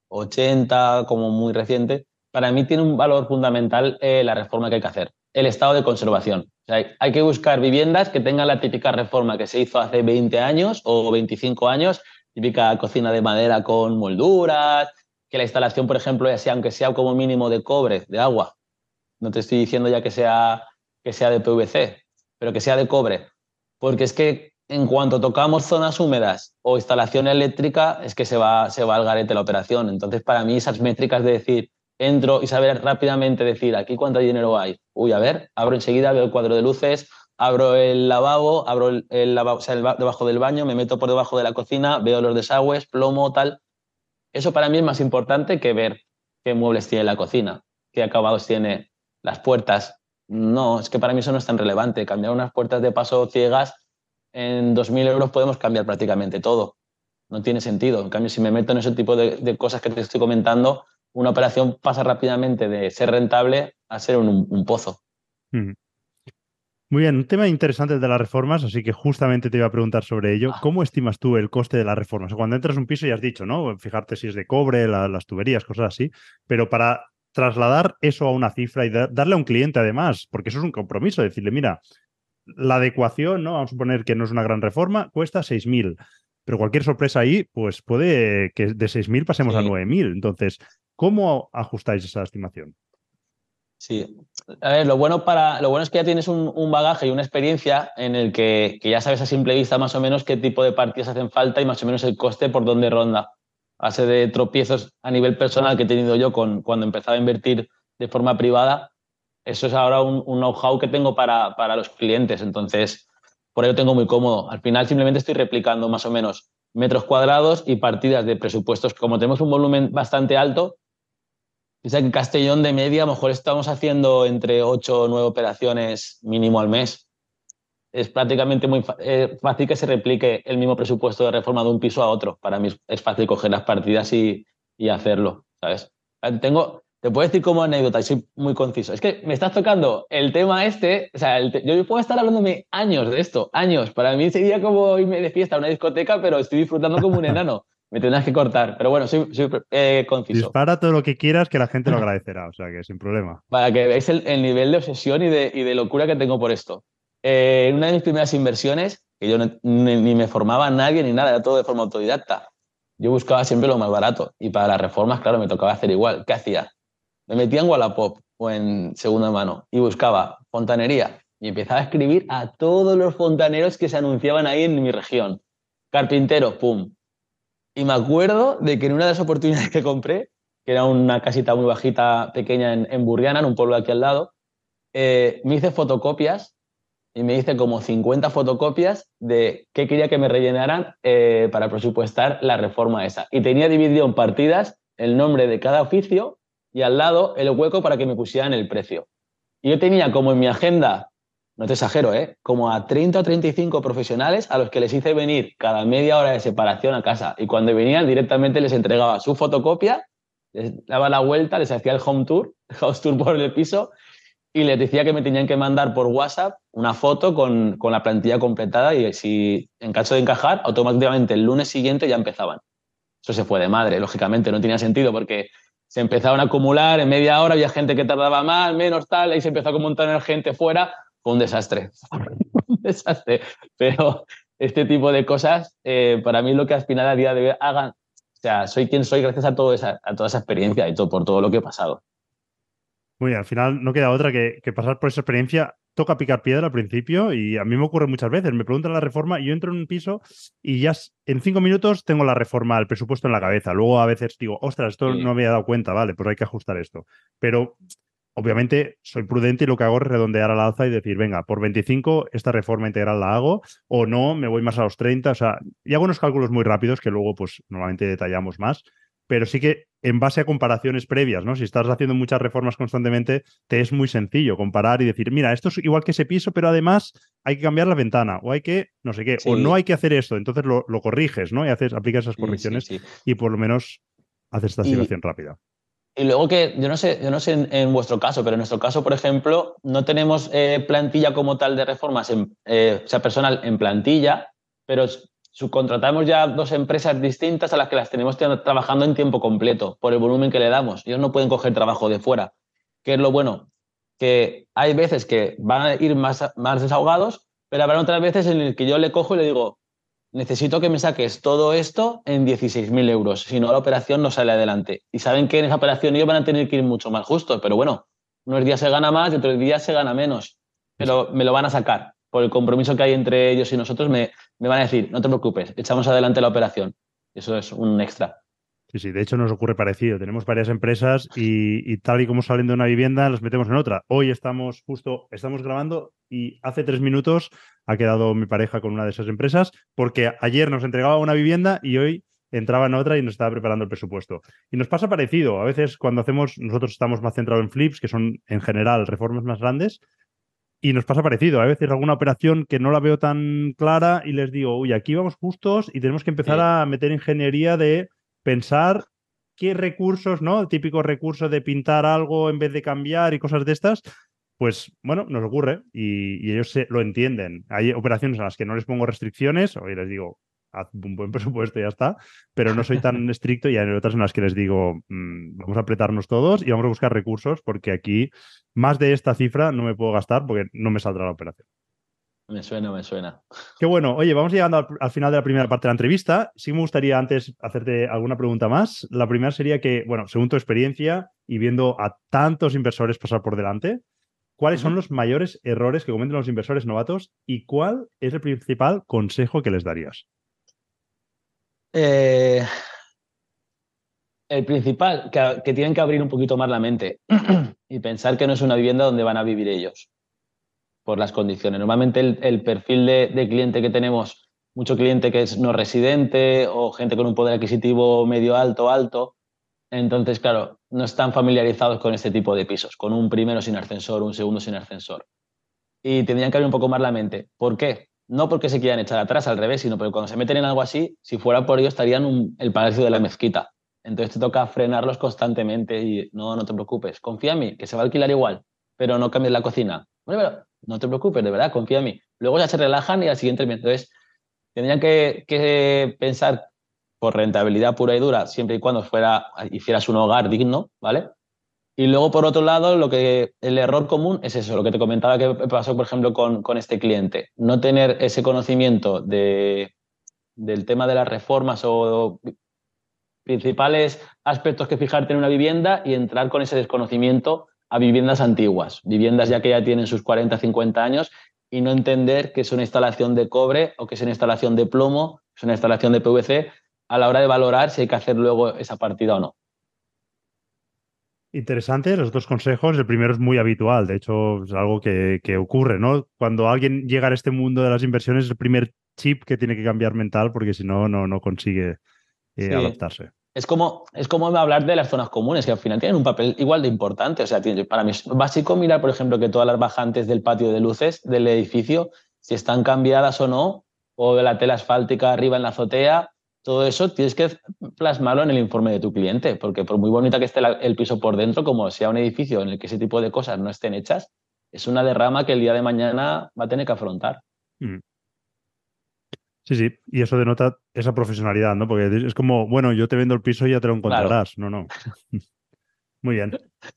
80, como muy reciente, para mí tiene un valor fundamental eh, la reforma que hay que hacer, el estado de conservación. hay que buscar viviendas que tengan la típica reforma que se hizo hace 20 años o 25 años, típica cocina de madera con molduras, que la instalación, por ejemplo, sea, aunque sea como mínimo de cobre, de agua, no te estoy diciendo ya que sea, que sea de PVC, pero que sea de cobre, porque es que en cuanto tocamos zonas húmedas o instalación eléctrica, es que se va, se va al garete la operación. Entonces, para mí, esas métricas de decir, entro y saber rápidamente decir, aquí cuánto dinero hay. Uy, a ver, abro enseguida, veo el cuadro de luces, abro el lavabo, abro el, lavabo, o sea, debajo del baño, me meto por debajo de la cocina, veo los desagües, plomo, tal. Eso para mí es más importante que ver qué muebles tiene la cocina, qué acabados tiene las puertas. No, es que para mí eso no es tan relevante. Cambiar unas puertas de paso ciegas, en 2.000 euros podemos cambiar prácticamente todo. No tiene sentido. En cambio, si me meto en ese tipo de, cosas que te estoy comentando, una operación pasa rápidamente de ser rentable a ser un, pozo. Muy bien, un tema interesante de las reformas, así que justamente te iba a preguntar sobre ello. Ah. ¿Cómo estimas tú el coste de las reformas? cuando entras a un piso ya has dicho, ¿no? Fijarte si es de cobre, las tuberías, cosas así, pero para trasladar eso a una cifra y darle a un cliente además, porque eso es un compromiso, decirle, mira, la adecuación, ¿no? Vamos a suponer que no es una gran reforma, cuesta 6.000, pero cualquier sorpresa ahí, pues puede que de 6.000 pasemos a 9.000. Entonces, ¿cómo ajustáis esa estimación? Sí, a ver, lo bueno, para, lo bueno es que ya tienes un, bagaje y una experiencia en el que, que, ya sabes a simple vista más o menos qué tipo de partidas hacen falta y más o menos el coste por dónde ronda base de tropiezos a nivel personal que he tenido yo con, cuando empezaba a invertir de forma privada, eso es ahora un, know-how que tengo para, para, los clientes. Entonces, por ello tengo muy cómodo. Al final simplemente estoy replicando más o menos metros cuadrados y partidas de presupuestos. Como tenemos un volumen bastante alto, piensa que en Castellón de media a lo mejor estamos haciendo entre 8 o 9 operaciones mínimo al mes es prácticamente muy eh, fácil que se replique el mismo presupuesto de reforma de un piso a otro. Para mí es fácil coger las partidas y, hacerlo, ¿sabes? Tengo, te puedo decir como anécdota, y soy muy conciso. Es que me estás tocando el tema este, o sea, yo puedo estar hablándome años de esto, años. Para mí sería como irme de fiesta a una discoteca, pero estoy disfrutando como un enano. Me tendrás que cortar, pero bueno, soy, eh, conciso. Dispara todo lo que quieras que la gente lo agradecerá, o sea que sin problema. Para que veáis el, nivel de obsesión y de, y de locura que tengo por esto. Eh, en una de mis primeras inversiones, que yo ni, me formaba nadie ni nada, era todo de forma autodidacta. Yo buscaba siempre lo más barato y para las reformas, claro, me tocaba hacer igual. ¿Qué hacía? Me metía en Wallapop o en segunda mano y buscaba fontanería y empezaba a escribir a todos los fontaneros que se anunciaban ahí en mi región. Carpintero, pum. Y me acuerdo de que en una de las oportunidades que compré, que era una casita muy bajita, pequeña en, Burriana, en un pueblo de aquí al lado, eh, me hice fotocopias y me hice como 50 fotocopias de qué quería que me rellenaran eh, para presupuestar la reforma esa. Y tenía dividido en partidas el nombre de cada oficio y al lado el hueco para que me pusieran el precio. Y yo tenía como en mi agenda, no te exagero, ¿eh? como a 30 o 35 profesionales a los que les hice venir cada media hora de separación a casa. Y cuando venían directamente les entregaba su fotocopia, les daba la vuelta, les hacía el home tour, house tour por el piso y les decía que me tenían que mandar por WhatsApp una foto con, con, la plantilla completada y si en caso de encajar, automáticamente el lunes siguiente ya empezaban. Eso se fue de madre, lógicamente, no tenía sentido porque se empezaron a acumular, en media hora había gente que tardaba más, menos tal, y se empezó a montar gente fuera, fue un desastre, un desastre. Pero este tipo de cosas, eh, para mí lo que al final a día de hoy hagan, o sea, soy quien soy gracias a, todo esa, a toda esa experiencia y todo, por todo lo que he pasado. Muy bien, al final no queda otra que, pasar por esa experiencia. Toca picar piedra al principio y a mí me ocurre muchas veces. Me preguntan la reforma y yo entro en un piso y ya en cinco minutos tengo la reforma, el presupuesto en la cabeza. Luego a veces digo, ostras, esto no me había dado cuenta, vale, pues hay que ajustar esto. Pero obviamente soy prudente y lo que hago es redondear al alza y decir, venga, por 25 esta reforma integral la hago o no, me voy más a los 30. O sea, y hago unos cálculos muy rápidos que luego pues normalmente detallamos más pero sí que en base a comparaciones previas, ¿no? Si estás haciendo muchas reformas constantemente, te es muy sencillo comparar y decir, mira, esto es igual que ese piso, pero además hay que cambiar la ventana, o hay que, no sé qué, o no hay que hacer esto, entonces lo, corriges, ¿no? Y haces, aplicas esas correcciones y por lo menos haces esta situación rápida. Y luego que, yo no sé, yo no sé en, vuestro caso, pero en nuestro caso, por ejemplo, no tenemos eh, plantilla como tal de reformas, en, eh, o sea, personal en plantilla, pero subcontratamos ya dos empresas distintas a las que las tenemos trabajando en tiempo completo por el volumen que le damos. Ellos no pueden coger trabajo de fuera. ¿Qué es lo bueno? Que hay veces que van a ir más, más desahogados, pero habrá otras veces en las que yo le cojo y le digo, necesito que me saques todo esto en 16.000 euros, si no la operación no sale adelante. Y saben que en esa operación ellos van a tener que ir mucho más justos, pero bueno, unos días se gana más y otros días se gana menos, pero me lo van a sacar. Por el compromiso que hay entre ellos y nosotros, me, me van a decir, no te preocupes, echamos adelante la operación. Eso es un extra. Sí, sí, de hecho nos ocurre parecido. Tenemos varias empresas y, tal y como salen de una vivienda, las metemos en otra. Hoy estamos justo, estamos grabando y hace tres minutos ha quedado mi pareja con una de esas empresas porque ayer nos entregaba una vivienda y hoy entraba en otra y nos estaba preparando el presupuesto. Y nos pasa parecido. A veces cuando hacemos, nosotros estamos más centrados en flips, que son en general reformas más grandes, y nos pasa parecido. A veces alguna operación que no la veo tan clara y les digo, uy, aquí vamos justos y tenemos que empezar a meter ingeniería de pensar qué recursos, ¿no? El típico recurso de pintar algo en vez de cambiar y cosas de estas, pues bueno, nos ocurre y, ellos se, lo entienden. Hay operaciones a las que no les pongo restricciones, o les digo, haz un buen presupuesto y ya está, pero no soy tan estricto y hay otras en las que les digo, mm, vamos a apretarnos todos y vamos a buscar recursos porque aquí más de esta cifra no me puedo gastar porque no me saldrá la operación. Me suena, me suena. Qué bueno. Oye, vamos llegando al, final de la primera parte de la entrevista. Sí me gustaría antes hacerte alguna pregunta más. La primera sería que, bueno, según tu experiencia y viendo a tantos inversores pasar por delante, ¿cuáles son los mayores errores que cometen los inversores novatos y cuál es el principal consejo que les darías? Eh, el principal, que, que tienen que abrir un poquito más la mente y pensar que no es una vivienda donde van a vivir ellos por las condiciones. Normalmente el, perfil de, cliente que tenemos, mucho cliente que es no residente o gente con un poder adquisitivo medio alto, alto, entonces, claro, no están familiarizados con este tipo de pisos, con un primero sin ascensor, un segundo sin ascensor. Y tendrían que abrir un poco más la mente. ¿Por qué? No porque se quieran echar atrás, al revés, sino porque cuando se meten en algo así, si fuera por ello, estarían en el palacio de la mezquita. Entonces te toca frenarlos constantemente y no, no te preocupes, confía en mí, que se va a alquilar igual, pero no cambies la cocina. Bueno, no te preocupes, de verdad, confía en mí. Luego ya se relajan y al siguiente mes. Entonces, tendrían que, pensar por rentabilidad pura y dura, siempre y cuando fuera, hicieras un hogar digno, ¿vale? Y luego, por otro lado, lo que el error común es eso, lo que te comentaba que pasó, por ejemplo, con, con este cliente. No tener ese conocimiento de, del tema de las reformas o principales aspectos que fijarte en una vivienda y entrar con ese desconocimiento a viviendas antiguas, viviendas ya que ya tienen sus 40, 50 años y no entender que es una instalación de cobre o que es una instalación de plomo, es una instalación de PVC, a la hora de valorar si hay que hacer luego esa partida o no. Interesante, los dos consejos. El primero es muy habitual, de hecho es algo que, ocurre, ¿no? Cuando alguien llega a este mundo de las inversiones es el primer chip que tiene que cambiar mental porque si no, no, consigue eh, adaptarse es como, es como hablar de las zonas comunes, que al final tienen un papel igual de importante. O sea, para mí es básico mirar, por ejemplo, que todas las bajantes del patio de luces del edificio, si están cambiadas o no, o de la tela asfáltica arriba en la azotea, todo eso tienes que plasmarlo en el informe de tu cliente, porque por muy bonita que esté el piso por dentro, como sea un edificio en el que ese tipo de cosas no estén hechas, es una derrama que el día de mañana va a tener que afrontar. Mm. Sí, sí, y eso denota esa profesionalidad, ¿no? Porque es como, bueno, yo te vendo el piso y ya te lo encontrarás. No, no. Muy bien.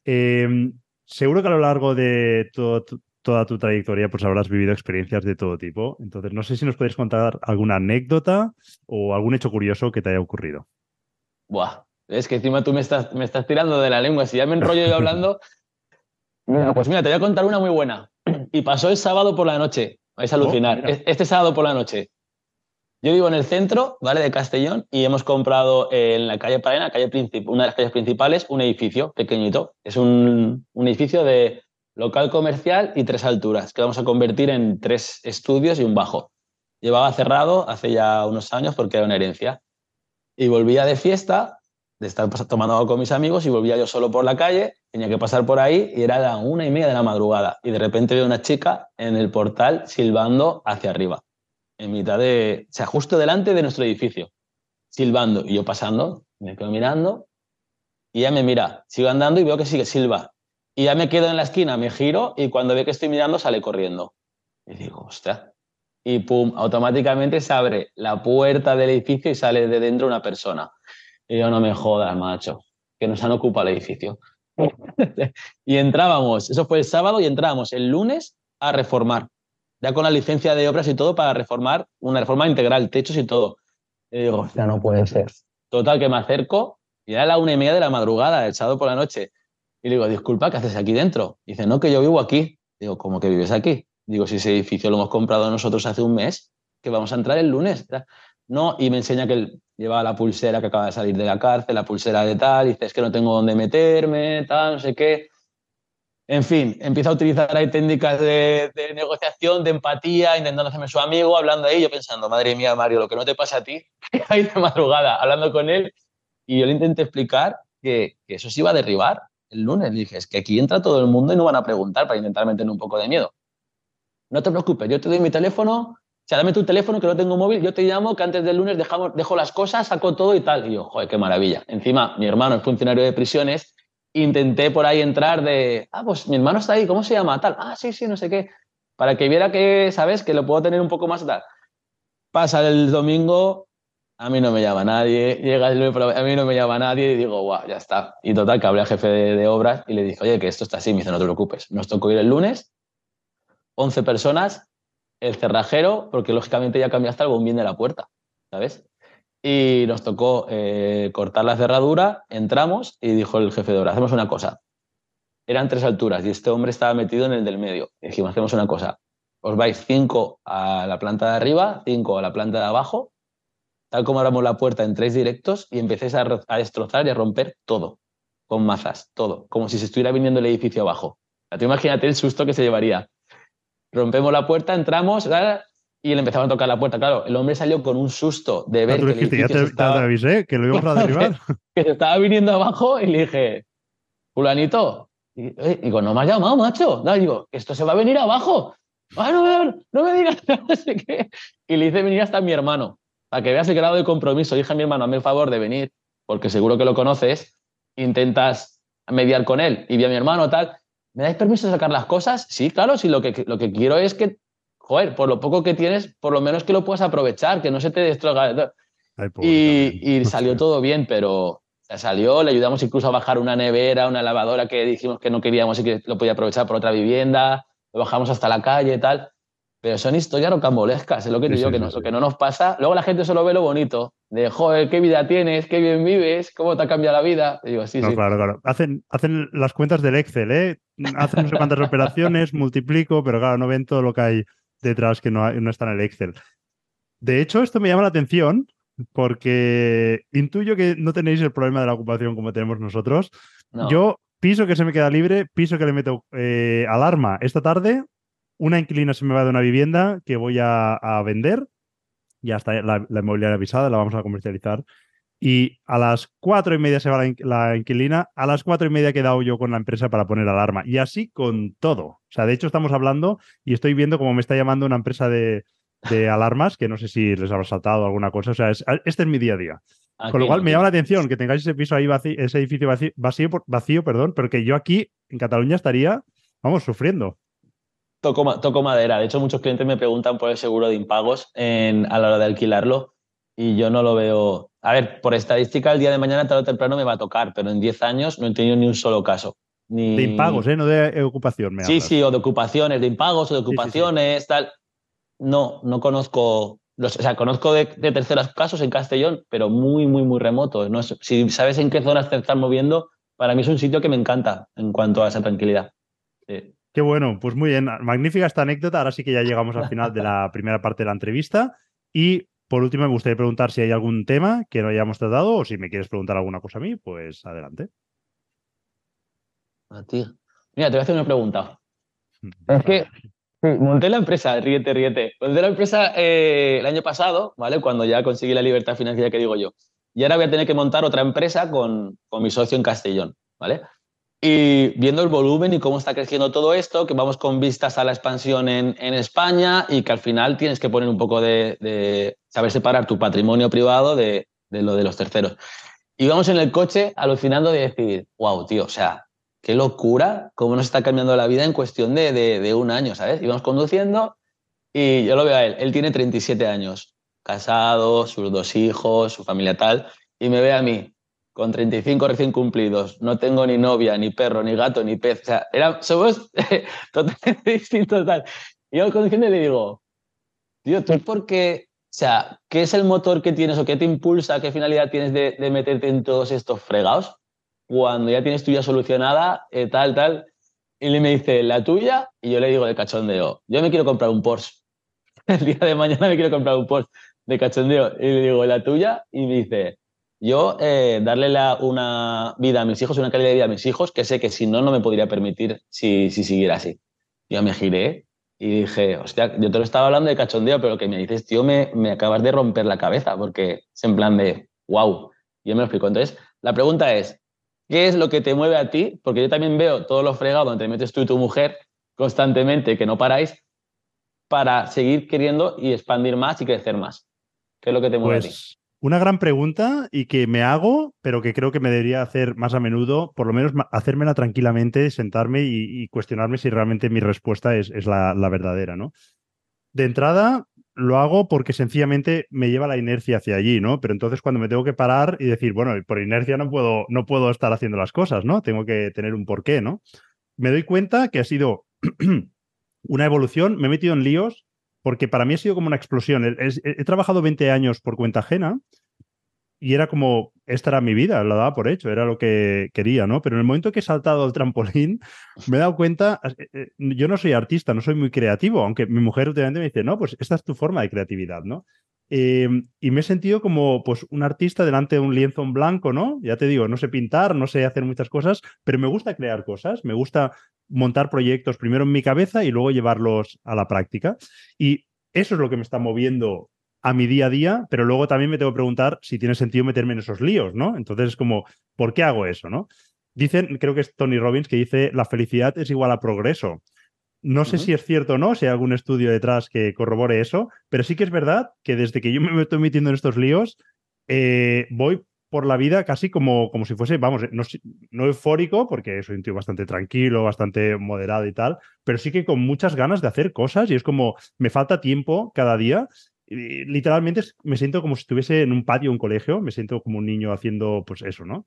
Em, seguro que a lo largo de toda tu trayectoria pues habrás vivido experiencias de todo tipo. Entonces, no sé si nos puedes contar alguna anécdota o algún hecho curioso que te haya ocurrido. Buah, es que encima tú me estás, me estás tirando de la lengua. Si ya me enrollo yo hablando... pues mira, te voy a contar una muy buena. Y pasó el sábado por la noche. Vais a oh, alucinar. este sábado por la noche. Yo vivo en el centro, ¿vale? De Castellón y hemos comprado en la calle Parena, calle una de las calles principales, un edificio pequeñito. Es un, edificio de local comercial y tres alturas, que vamos a convertir en tres estudios y un bajo. Llevaba cerrado hace ya unos años porque era una herencia. Y volvía de fiesta, de estar tomando algo con mis amigos, y volvía yo solo por la calle, tenía que pasar por ahí y era la una y media de la madrugada. Y de repente veo una chica en el portal silbando hacia arriba en mitad de, o sea, justo delante de nuestro edificio, silbando. Y yo pasando, me quedo mirando, y ella me mira, sigo andando y veo que sigue silba. Y ya me quedo en la esquina, me giro y cuando ve que estoy mirando sale corriendo. Y digo, hostia, y pum, automáticamente se abre la puerta del edificio y sale de dentro una persona. Y yo no me jodas, macho, que nos han ocupado el edificio. y entrábamos, eso fue el sábado y entrábamos el lunes a reformar, ya con la licencia de obras y todo para reformar, una reforma integral, techos y todo. Y digo, ya no puede ser. Total, que me acerco y era la una y media de la madrugada, el sábado por la noche. Y le digo, disculpa, ¿qué haces aquí dentro? Dice, no, que yo vivo aquí. Digo, ¿cómo que vives aquí? Digo, si ese edificio lo hemos comprado nosotros hace un mes, que vamos a entrar el lunes. No, y me enseña que él lleva la pulsera que acaba de salir de la cárcel, la pulsera de tal, dice, es que no tengo dónde meterme, tal, no sé qué. En fin, empieza a utilizar ahí técnicas de, negociación, de empatía, intentando hacerme su amigo, hablando ahí, yo pensando, madre mía, Mario, lo que no te pasa a ti, ahí de madrugada, hablando con él, y yo le intenté explicar que eso se iba a derribar el lunes. Dije, es que aquí entra todo el mundo y no van a preguntar para intentar meterle un poco de miedo. No te preocupes, yo te doy mi teléfono, o sea, dame tu teléfono que no tengo móvil, yo te llamo que antes del lunes dejamos, dejo las cosas, saco todo y tal. Y yo, joder, qué maravilla. Encima, mi hermano es funcionario de prisiones intenté por ahí entrar de, ah, pues mi hermano está ahí, ¿cómo se llama? Tal, ah, sí, sí, no sé qué, para que viera que, ¿sabes? Que lo puedo tener un poco más tal. Pasa el domingo, a mí no me llama nadie, llega a mí no me llama nadie y digo, guau, ya está. Y total, que hablé al jefe de, obras y le dije, oye, que esto está así, me dice, no te preocupes, nos tocó ir el lunes, 11 personas, el cerrajero, porque lógicamente ya cambiaste el bombín de la puerta, ¿sabes? y nos tocó eh, cortar la cerradura, entramos y dijo el jefe de obra, hacemos una cosa. Eran tres alturas y este hombre estaba metido en el del medio. Y dijimos, hacemos una cosa. Os vais cinco a la planta de arriba, cinco a la planta de abajo, tal como abramos la puerta en tres directos y empecéis a, destrozar y a romper todo, con mazas, todo, como si se estuviera viniendo el edificio abajo. tú imagínate el susto que se llevaría. Rompemos la puerta, entramos, y le empezaban a tocar la puerta. Claro, el hombre salió con un susto de ver que, el ya te, estaba, avisé, que lo íbamos a derribar. que, se estaba viniendo abajo y le dije, fulanito, y, eh", digo, no me has llamado, macho. No, digo, esto se va a venir abajo. Ah, no, no, me digas, no sé qué. Y le hice venir hasta mi hermano, para que veas el grado de compromiso. Dije a mi hermano, hazme el favor de venir, porque seguro que lo conoces, intentas mediar con él. Y vi a mi hermano, tal, ¿me dais permiso de sacar las cosas? Sí, claro, si lo que, lo que quiero es que joder, por lo poco que tienes, por lo menos que lo puedas aprovechar, que no se te destroga. y, salió todo bien, pero salió, le ayudamos incluso a bajar una nevera, una lavadora que dijimos que no queríamos y que lo podía aprovechar por otra vivienda, lo bajamos hasta la calle y tal. Pero son historias rocambolescas, es lo que te digo, que, no, que no nos pasa. Luego la gente solo ve lo bonito, de, joder, qué vida tienes, qué bien vives, cómo te ha cambiado la vida. digo, sí, sí. Claro, claro. Hacen, hacen las cuentas del Excel, ¿eh? Hacen no sé cuántas operaciones, multiplico, pero claro, no ven todo lo que hay detrás que no, no está en el Excel. De hecho, esto me llama la atención porque intuyo que no tenéis el problema de la ocupación como tenemos nosotros. Yo piso que se me queda libre, piso que le meto eh, alarma esta tarde, una inquilina se me va de una vivienda que voy a, vender, ya está la, la, inmobiliaria avisada, la vamos a comercializar. Y a las cuatro y media se va la, inquilina, a las cuatro y media he quedado yo con la empresa para poner alarma. Y así con todo. O sea, de hecho estamos hablando y estoy viendo cómo me está llamando una empresa de, alarmas, que no sé si les habrá saltado alguna cosa. O sea, este es mi día a día. con lo cual me llama la atención que tengáis ese piso ahí vacío, ese edificio vacío, vacío, vacío, perdón, pero que yo aquí en Cataluña estaría, vamos, sufriendo. Toco, toco madera. De hecho, muchos clientes me preguntan por el seguro de impagos en, a la hora de alquilarlo y yo no lo veo. A ver, por estadística, el día de mañana, tarde o temprano me va a tocar, pero en 10 años no he tenido ni un solo caso. Ni... De impagos, ¿eh? No de ocupación. Me sí, sí, o de ocupaciones, de impagos o de ocupaciones, tal. No, no conozco. Los, o sea, conozco de, terceros casos en Castellón, pero muy, muy, muy remoto. No si sabes en qué zonas te están moviendo, para mí es un sitio que me encanta en cuanto a esa tranquilidad. Qué bueno, pues muy bien. Magnífica esta anécdota. Ahora sí que ya llegamos al final de la primera parte de la entrevista. Y por último, me gustaría preguntar si hay algún tema que no hayamos tratado o si me quieres preguntar alguna cosa a mí, pues adelante. A ti. Mira, te voy a hacer una pregunta. Es que monté la empresa, ríete, ríete. Monté la empresa eh, el año pasado, ¿vale? Cuando ya conseguí la libertad financiera que digo yo. Y ahora voy a tener que montar otra empresa con, con mi socio en Castellón, ¿vale? Y viendo el volumen y cómo está creciendo todo esto, que vamos con vistas a la expansión en, en España y que al final tienes que poner un poco de, saber separar tu patrimonio privado de, de, lo de los terceros. Y vamos en el coche alucinando de decir, wow, tío, o sea, qué locura cómo nos está cambiando la vida en cuestión de, de un año, ¿sabes? Íbamos conduciendo Y yo lo veo a él, él tiene 37 años, casado, sus dos hijos, su familia tal, y me ve a mí, con 35 recién cumplidos, no tengo ni novia, ni perro, ni gato, ni pez, o sea, era, somos totalmente distintos tal. Y yo conociendo le digo, tío, ¿tú por qué o sea, ¿qué es el motor que tienes o qué te impulsa, qué finalidad tienes de, meterte en todos estos fregados cuando ya tienes tuya solucionada, eh, tal, tal? Y él me dice, la tuya, y yo le digo de cachondeo, yo me quiero comprar un Porsche. El día de mañana me quiero comprar un Porsche de cachondeo. Y le digo, la tuya, y me dice, yo eh, darle la, una vida a mis hijos, una calidad de vida a mis hijos, que sé que si no, no me podría permitir si, si siguiera así. Yo me giré y dije, hostia, yo te lo estaba hablando de cachondeo, pero lo que me dices, tío, me, me acabas de romper la cabeza, porque es en plan de, wow, yo me lo explico. Entonces, la pregunta es, ¿qué es lo que te mueve a ti? Porque yo también veo todos los fregados donde te metes tú y tu mujer constantemente, que no paráis, para seguir queriendo y expandir más y crecer más. ¿Qué es lo que te mueve a ti? Una gran pregunta y que me hago, pero que creo que me debería hacer más a menudo, por lo menos hacérmela tranquilamente, sentarme y, cuestionarme si realmente mi respuesta es, la, verdadera, ¿no? De entrada, lo hago porque sencillamente me lleva la inercia hacia allí, ¿no? Pero entonces cuando me tengo que parar y decir, bueno, por inercia no puedo, no puedo estar haciendo las cosas, ¿no? Tengo que tener un porqué, ¿no? Me doy cuenta que ha sido una evolución, me he metido en líos porque para mí ha sido como una explosión. He, trabajado 20 años por cuenta ajena y era como, esta era mi vida, la daba por hecho, era lo que quería, ¿no? Pero en el momento que he saltado al trampolín, me he dado cuenta, eh, eh, yo no soy artista, no soy muy creativo, aunque mi mujer últimamente me dice, no, pues esta es tu forma de creatividad, ¿no? Em, y me he sentido como pues, un artista delante de un lienzo en blanco, ¿no? Ya te digo, no sé pintar, no sé hacer muchas cosas, pero me gusta crear cosas, me gusta montar proyectos primero en mi cabeza y luego llevarlos a la práctica. Y eso es lo que me está moviendo a mi día a día, pero luego también me tengo que preguntar si tiene sentido meterme en esos líos, ¿no? Entonces es como, ¿por qué hago eso, no? Dicen, creo que es Tony Robbins, que dice, la felicidad es igual a progreso. No sé si es cierto o no, si hay algún estudio detrás que corrobore eso, pero sí que es verdad que desde que yo me estoy metiendo en estos líos, eh, voy por la vida casi como, como si fuese, vamos, no, no, eufórico, porque soy un tío bastante tranquilo, bastante moderado y tal, pero sí que con muchas ganas de hacer cosas y es como, me falta tiempo cada día. Y, literalmente me siento como si estuviese en un patio, un colegio, me siento como un niño haciendo pues eso, ¿no?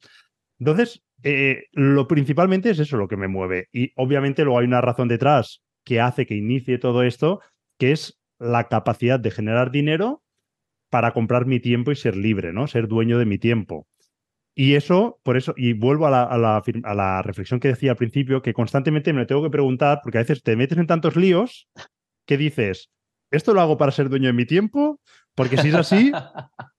Entonces, eh, lo principalmente es eso lo que me mueve. Y obviamente luego hay una razón detrás que hace que inicie todo esto, que es la capacidad de generar dinero para comprar mi tiempo y ser libre, ¿no? Ser dueño de mi tiempo. Y eso, por eso, y vuelvo a la, a la, reflexión que decía al principio, que constantemente me tengo que preguntar, porque a veces te metes en tantos líos que dices, ¿esto lo hago para ser dueño de mi tiempo? Porque si es así,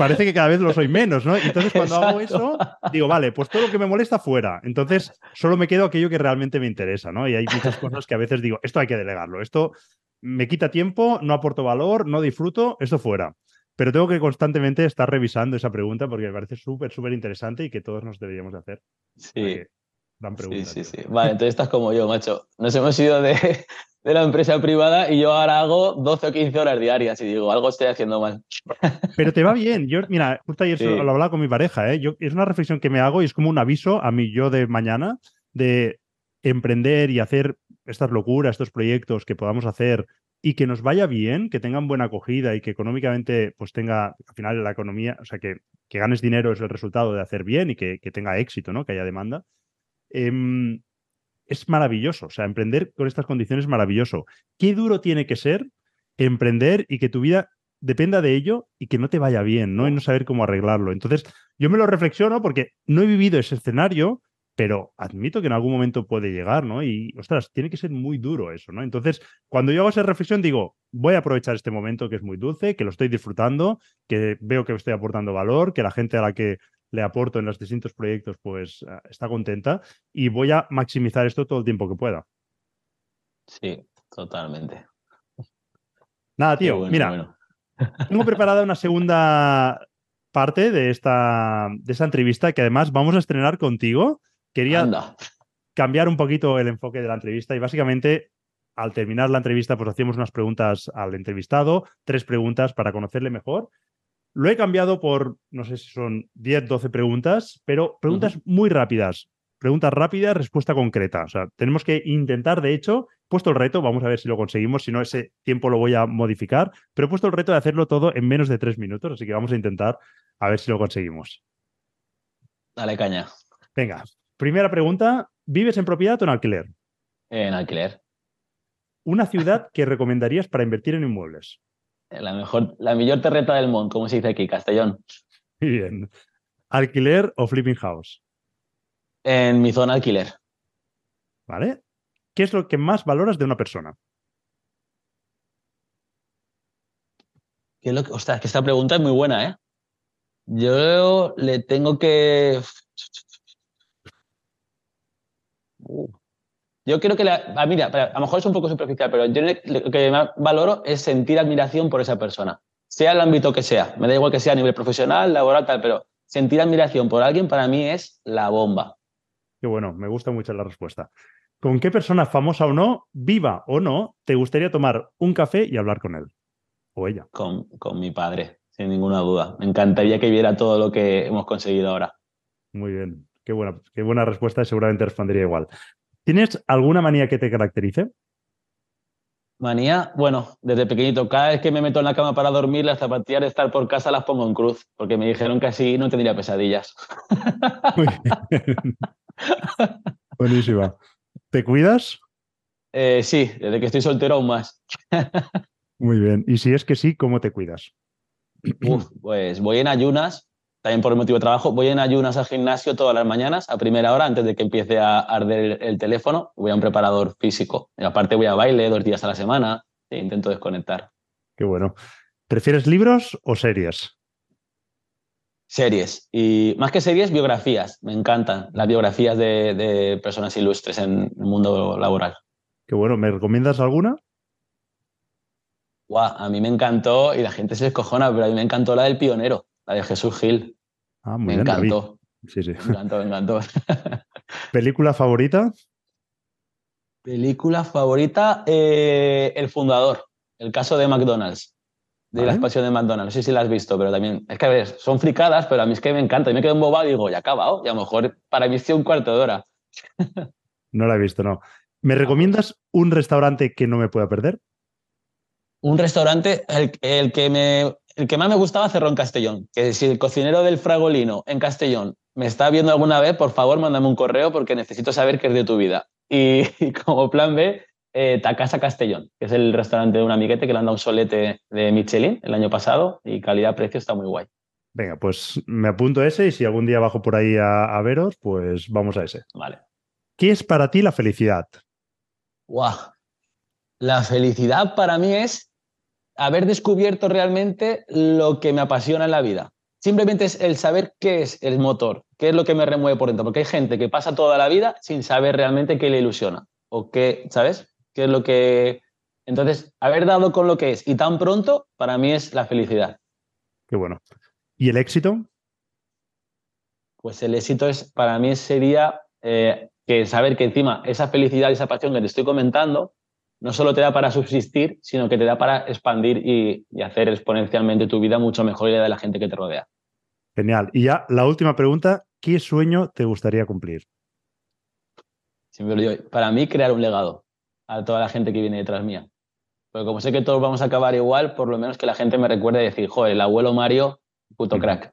parece que cada vez lo soy menos, ¿no? Entonces cuando hago eso, digo, vale, pues todo lo que me molesta fuera. Entonces solo me quedo aquello que realmente me interesa, ¿no? Y hay muchas cosas que a veces digo, esto hay que delegarlo, esto me quita tiempo, no aporto valor, no disfruto, esto fuera. Pero tengo que constantemente estar revisando esa pregunta porque me parece súper, súper interesante y que todos nos deberíamos de hacer. Sí. Sí, sí, sí. Vale, entonces estás como yo, macho. Nos hemos ido de, de, la empresa privada y yo ahora hago 12 o 15 horas diarias y digo, algo estoy haciendo mal. Pero te va bien. Yo, mira, justo ayer lo hablaba con mi pareja, ¿eh? Yo, es una reflexión que me hago y es como un aviso a mí yo de mañana de emprender y hacer estas locuras, estos proyectos que podamos hacer y que nos vaya bien, que tengan buena acogida y que económicamente pues tenga, al final la economía, o sea, que, que ganes dinero es el resultado de hacer bien y que, tenga éxito, ¿no? Que haya demanda. Em, es maravilloso, o sea, emprender con estas condiciones es maravilloso. Qué duro tiene que ser emprender y que tu vida dependa de ello y que no te vaya bien, ¿no? Y no saber cómo arreglarlo. Entonces, yo me lo reflexiono porque no he vivido ese escenario, pero admito que en algún momento puede llegar, ¿no? Y, ostras, tiene que ser muy duro eso, ¿no? Entonces, cuando yo hago esa reflexión, digo, voy a aprovechar este momento que es muy dulce, que lo estoy disfrutando, que veo que estoy aportando valor, que la gente a la que le aporto en los distintos proyectos, pues ah, está contenta y voy a maximizar esto todo el tiempo que pueda. Sí, totalmente. Nada, tío, mira, tengo preparada una segunda parte de esta, de esta entrevista que además vamos a estrenar contigo Quería cambiar un poquito el enfoque de la entrevista y básicamente al terminar la entrevista pues hacíamos unas preguntas al entrevistado, tres preguntas para conocerle mejor. Lo he cambiado por, no sé si son 10, 12 preguntas, pero preguntas muy rápidas. Preguntas rápidas, respuesta concreta. O sea, tenemos que intentar, de hecho, puesto el reto, vamos a ver si lo conseguimos, si no ese tiempo lo voy a modificar, pero he puesto el reto de hacerlo todo en menos de tres minutos, así que vamos a intentar a ver si lo conseguimos. Dale caña. Venga, primera pregunta, ¿vives en propiedad o en alquiler? En alquiler. Una ciudad que recomendarías para invertir en inmuebles. La mejor, la mejor terreta del mundo, como se dice aquí, Castellón. Muy bien. ¿Alquiler o flipping house? En mi zona alquiler. ¿Vale? ¿Qué es lo que más valoras de una persona? ¿Qué es lo que, ostras, que esta pregunta es muy buena, ¿eh? Yo le tengo que. Yo creo que la. Ah, mira, a lo mejor es un poco superficial, pero yo lo que más valoro es sentir admiración por esa persona. Sea el ámbito que sea. Me da igual que sea a nivel profesional, laboral, tal, pero sentir admiración por alguien para mí es la bomba. Qué bueno, me gusta mucho la respuesta. ¿Con qué persona famosa o no, viva o no, te gustaría tomar un café y hablar con él? O ella. Con, con mi padre, sin ninguna duda. Me encantaría que viera todo lo que hemos conseguido ahora. Muy bien, qué buena, qué buena respuesta y seguramente respondería igual. ¿Tienes alguna manía que te caracterice? Manía, bueno, desde pequeñito, cada vez que me meto en la cama para dormir, las zapatillas de estar por casa las pongo en cruz, porque me dijeron que así no tendría pesadillas. Muy bien. Buenísima. ¿Te cuidas? Eh, sí, desde que estoy soltero aún más. Muy bien. Y si es que sí, ¿cómo te cuidas? Uf, pues voy en ayunas, también por el motivo de trabajo, voy en ayunas al gimnasio todas las mañanas, a primera hora, antes de que empiece a arder el teléfono. Voy a un preparador físico. Y aparte voy a baile dos días a la semana e intento desconectar. Qué bueno. ¿Prefieres libros o series? Series. Y más que series, biografías. Me encantan las biografías de, de personas ilustres en el mundo laboral. Qué bueno. ¿Me recomiendas alguna? Guau, a mí me encantó, y la gente se descojona, pero a mí me encantó la del pionero, la de Jesús Gil. Ah, muy me bien, encantó. Sí, sí. Me encantó, me encantó. ¿Película favorita? Película favorita, eh, El Fundador, el caso de McDonald's, de la expansión de McDonald's. No sé si la has visto, pero también, es que a ver, son fricadas, pero a mí es que me encanta. Y me quedo embobado y digo, ya acabado. Y a lo mejor para mí sí un cuarto de hora. No la he visto, no. ¿Me recomiendas un restaurante que no me pueda perder? Un restaurante, el, el que me, el que más me gustaba cerró en Castellón. Que si el cocinero del Fragolino en Castellón me está viendo alguna vez, por favor, mándame un correo porque necesito saber qué es de tu vida. Y, y como plan B, eh, Takasa Castellón, que es el restaurante de un amiguete que le han dado un solete de Michelin el año pasado y calidad-precio está muy guay. Venga, pues me apunto a ese y si algún día bajo por ahí a, a veros, pues vamos a ese. Vale. ¿Qué es para ti la felicidad? Guau. La felicidad para mí es haber descubierto realmente lo que me apasiona en la vida. Simplemente es el saber qué es el motor, qué es lo que me remueve por dentro. Porque hay gente que pasa toda la vida sin saber realmente qué le ilusiona. O qué, ¿sabes? ¿Qué es lo que. Entonces, haber dado con lo que es y tan pronto, para mí es la felicidad. Qué bueno. ¿Y el éxito? Pues el éxito es, para mí sería eh, que saber que encima esa felicidad y esa pasión que te estoy comentando no solo te da para subsistir, sino que te da para expandir y, y hacer exponencialmente tu vida mucho mejor y la de la gente que te rodea. Genial. Y ya la última pregunta, ¿qué sueño te gustaría cumplir? Siempre lo digo, para mí crear un legado a toda la gente que viene detrás mía. Porque como sé que todos vamos a acabar igual, por lo menos que la gente me recuerde decir, joder, el abuelo Mario, puto crack.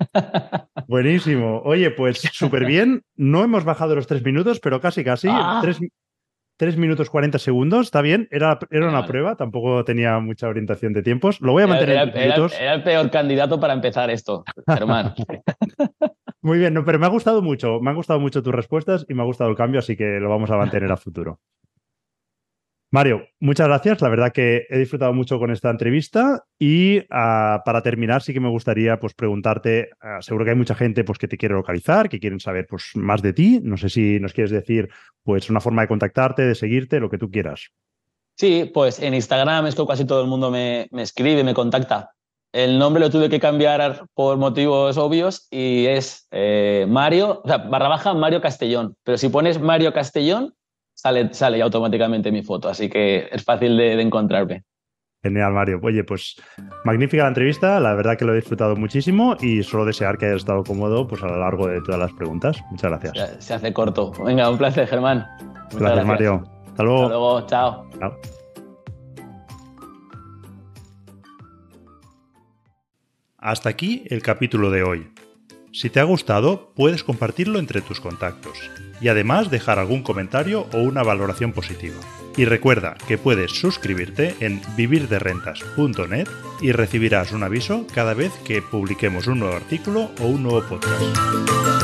Buenísimo. Oye, pues súper bien. No hemos bajado los tres minutos, pero casi, casi. Ah. Tres, tres minutos 40 segundos. Está bien. Era, era una Vale. prueba. Tampoco tenía mucha orientación de tiempos. Lo voy a mantener Era, en tres era- minutos. era el peor candidato para empezar esto, Germán. Muy bien, no, pero me ha gustado mucho. Me han gustado mucho tus respuestas y me ha gustado el cambio, así que lo vamos a mantener a futuro. Mario, muchas gracias. La verdad que he disfrutado mucho con esta entrevista y ah, para terminar sí que me gustaría pues, preguntarte, ah, seguro que hay mucha gente pues, que te quiere localizar, que quieren saber pues, más de ti. No sé si nos quieres decir pues, una forma de contactarte, de seguirte, lo que tú quieras. Sí, pues en Instagram es que casi todo el mundo me, me escribe, me contacta. El nombre lo tuve que cambiar por motivos obvios y es eh, Mario, barra baja Mario Castellón. Pero si pones Mario Castellón, sale, sale automáticamente mi foto, así que es fácil de, de encontrarme. Genial, Mario. Oye, pues magnífica la entrevista. La verdad que lo he disfrutado muchísimo y solo desear que hayas estado cómodo pues, a lo largo de todas las preguntas. Muchas gracias. Se, se hace corto. Venga, un placer, Germán. Muchas Gracias, Mario. Hasta luego. Hasta luego, chao. Chao. Hasta aquí el capítulo de hoy. Si te ha gustado, puedes compartirlo entre tus contactos y además dejar algún comentario o una valoración positiva. Y recuerda que puedes suscribirte en vivirderrentas.net y recibirás un aviso cada vez que publiquemos un nuevo artículo o un nuevo podcast.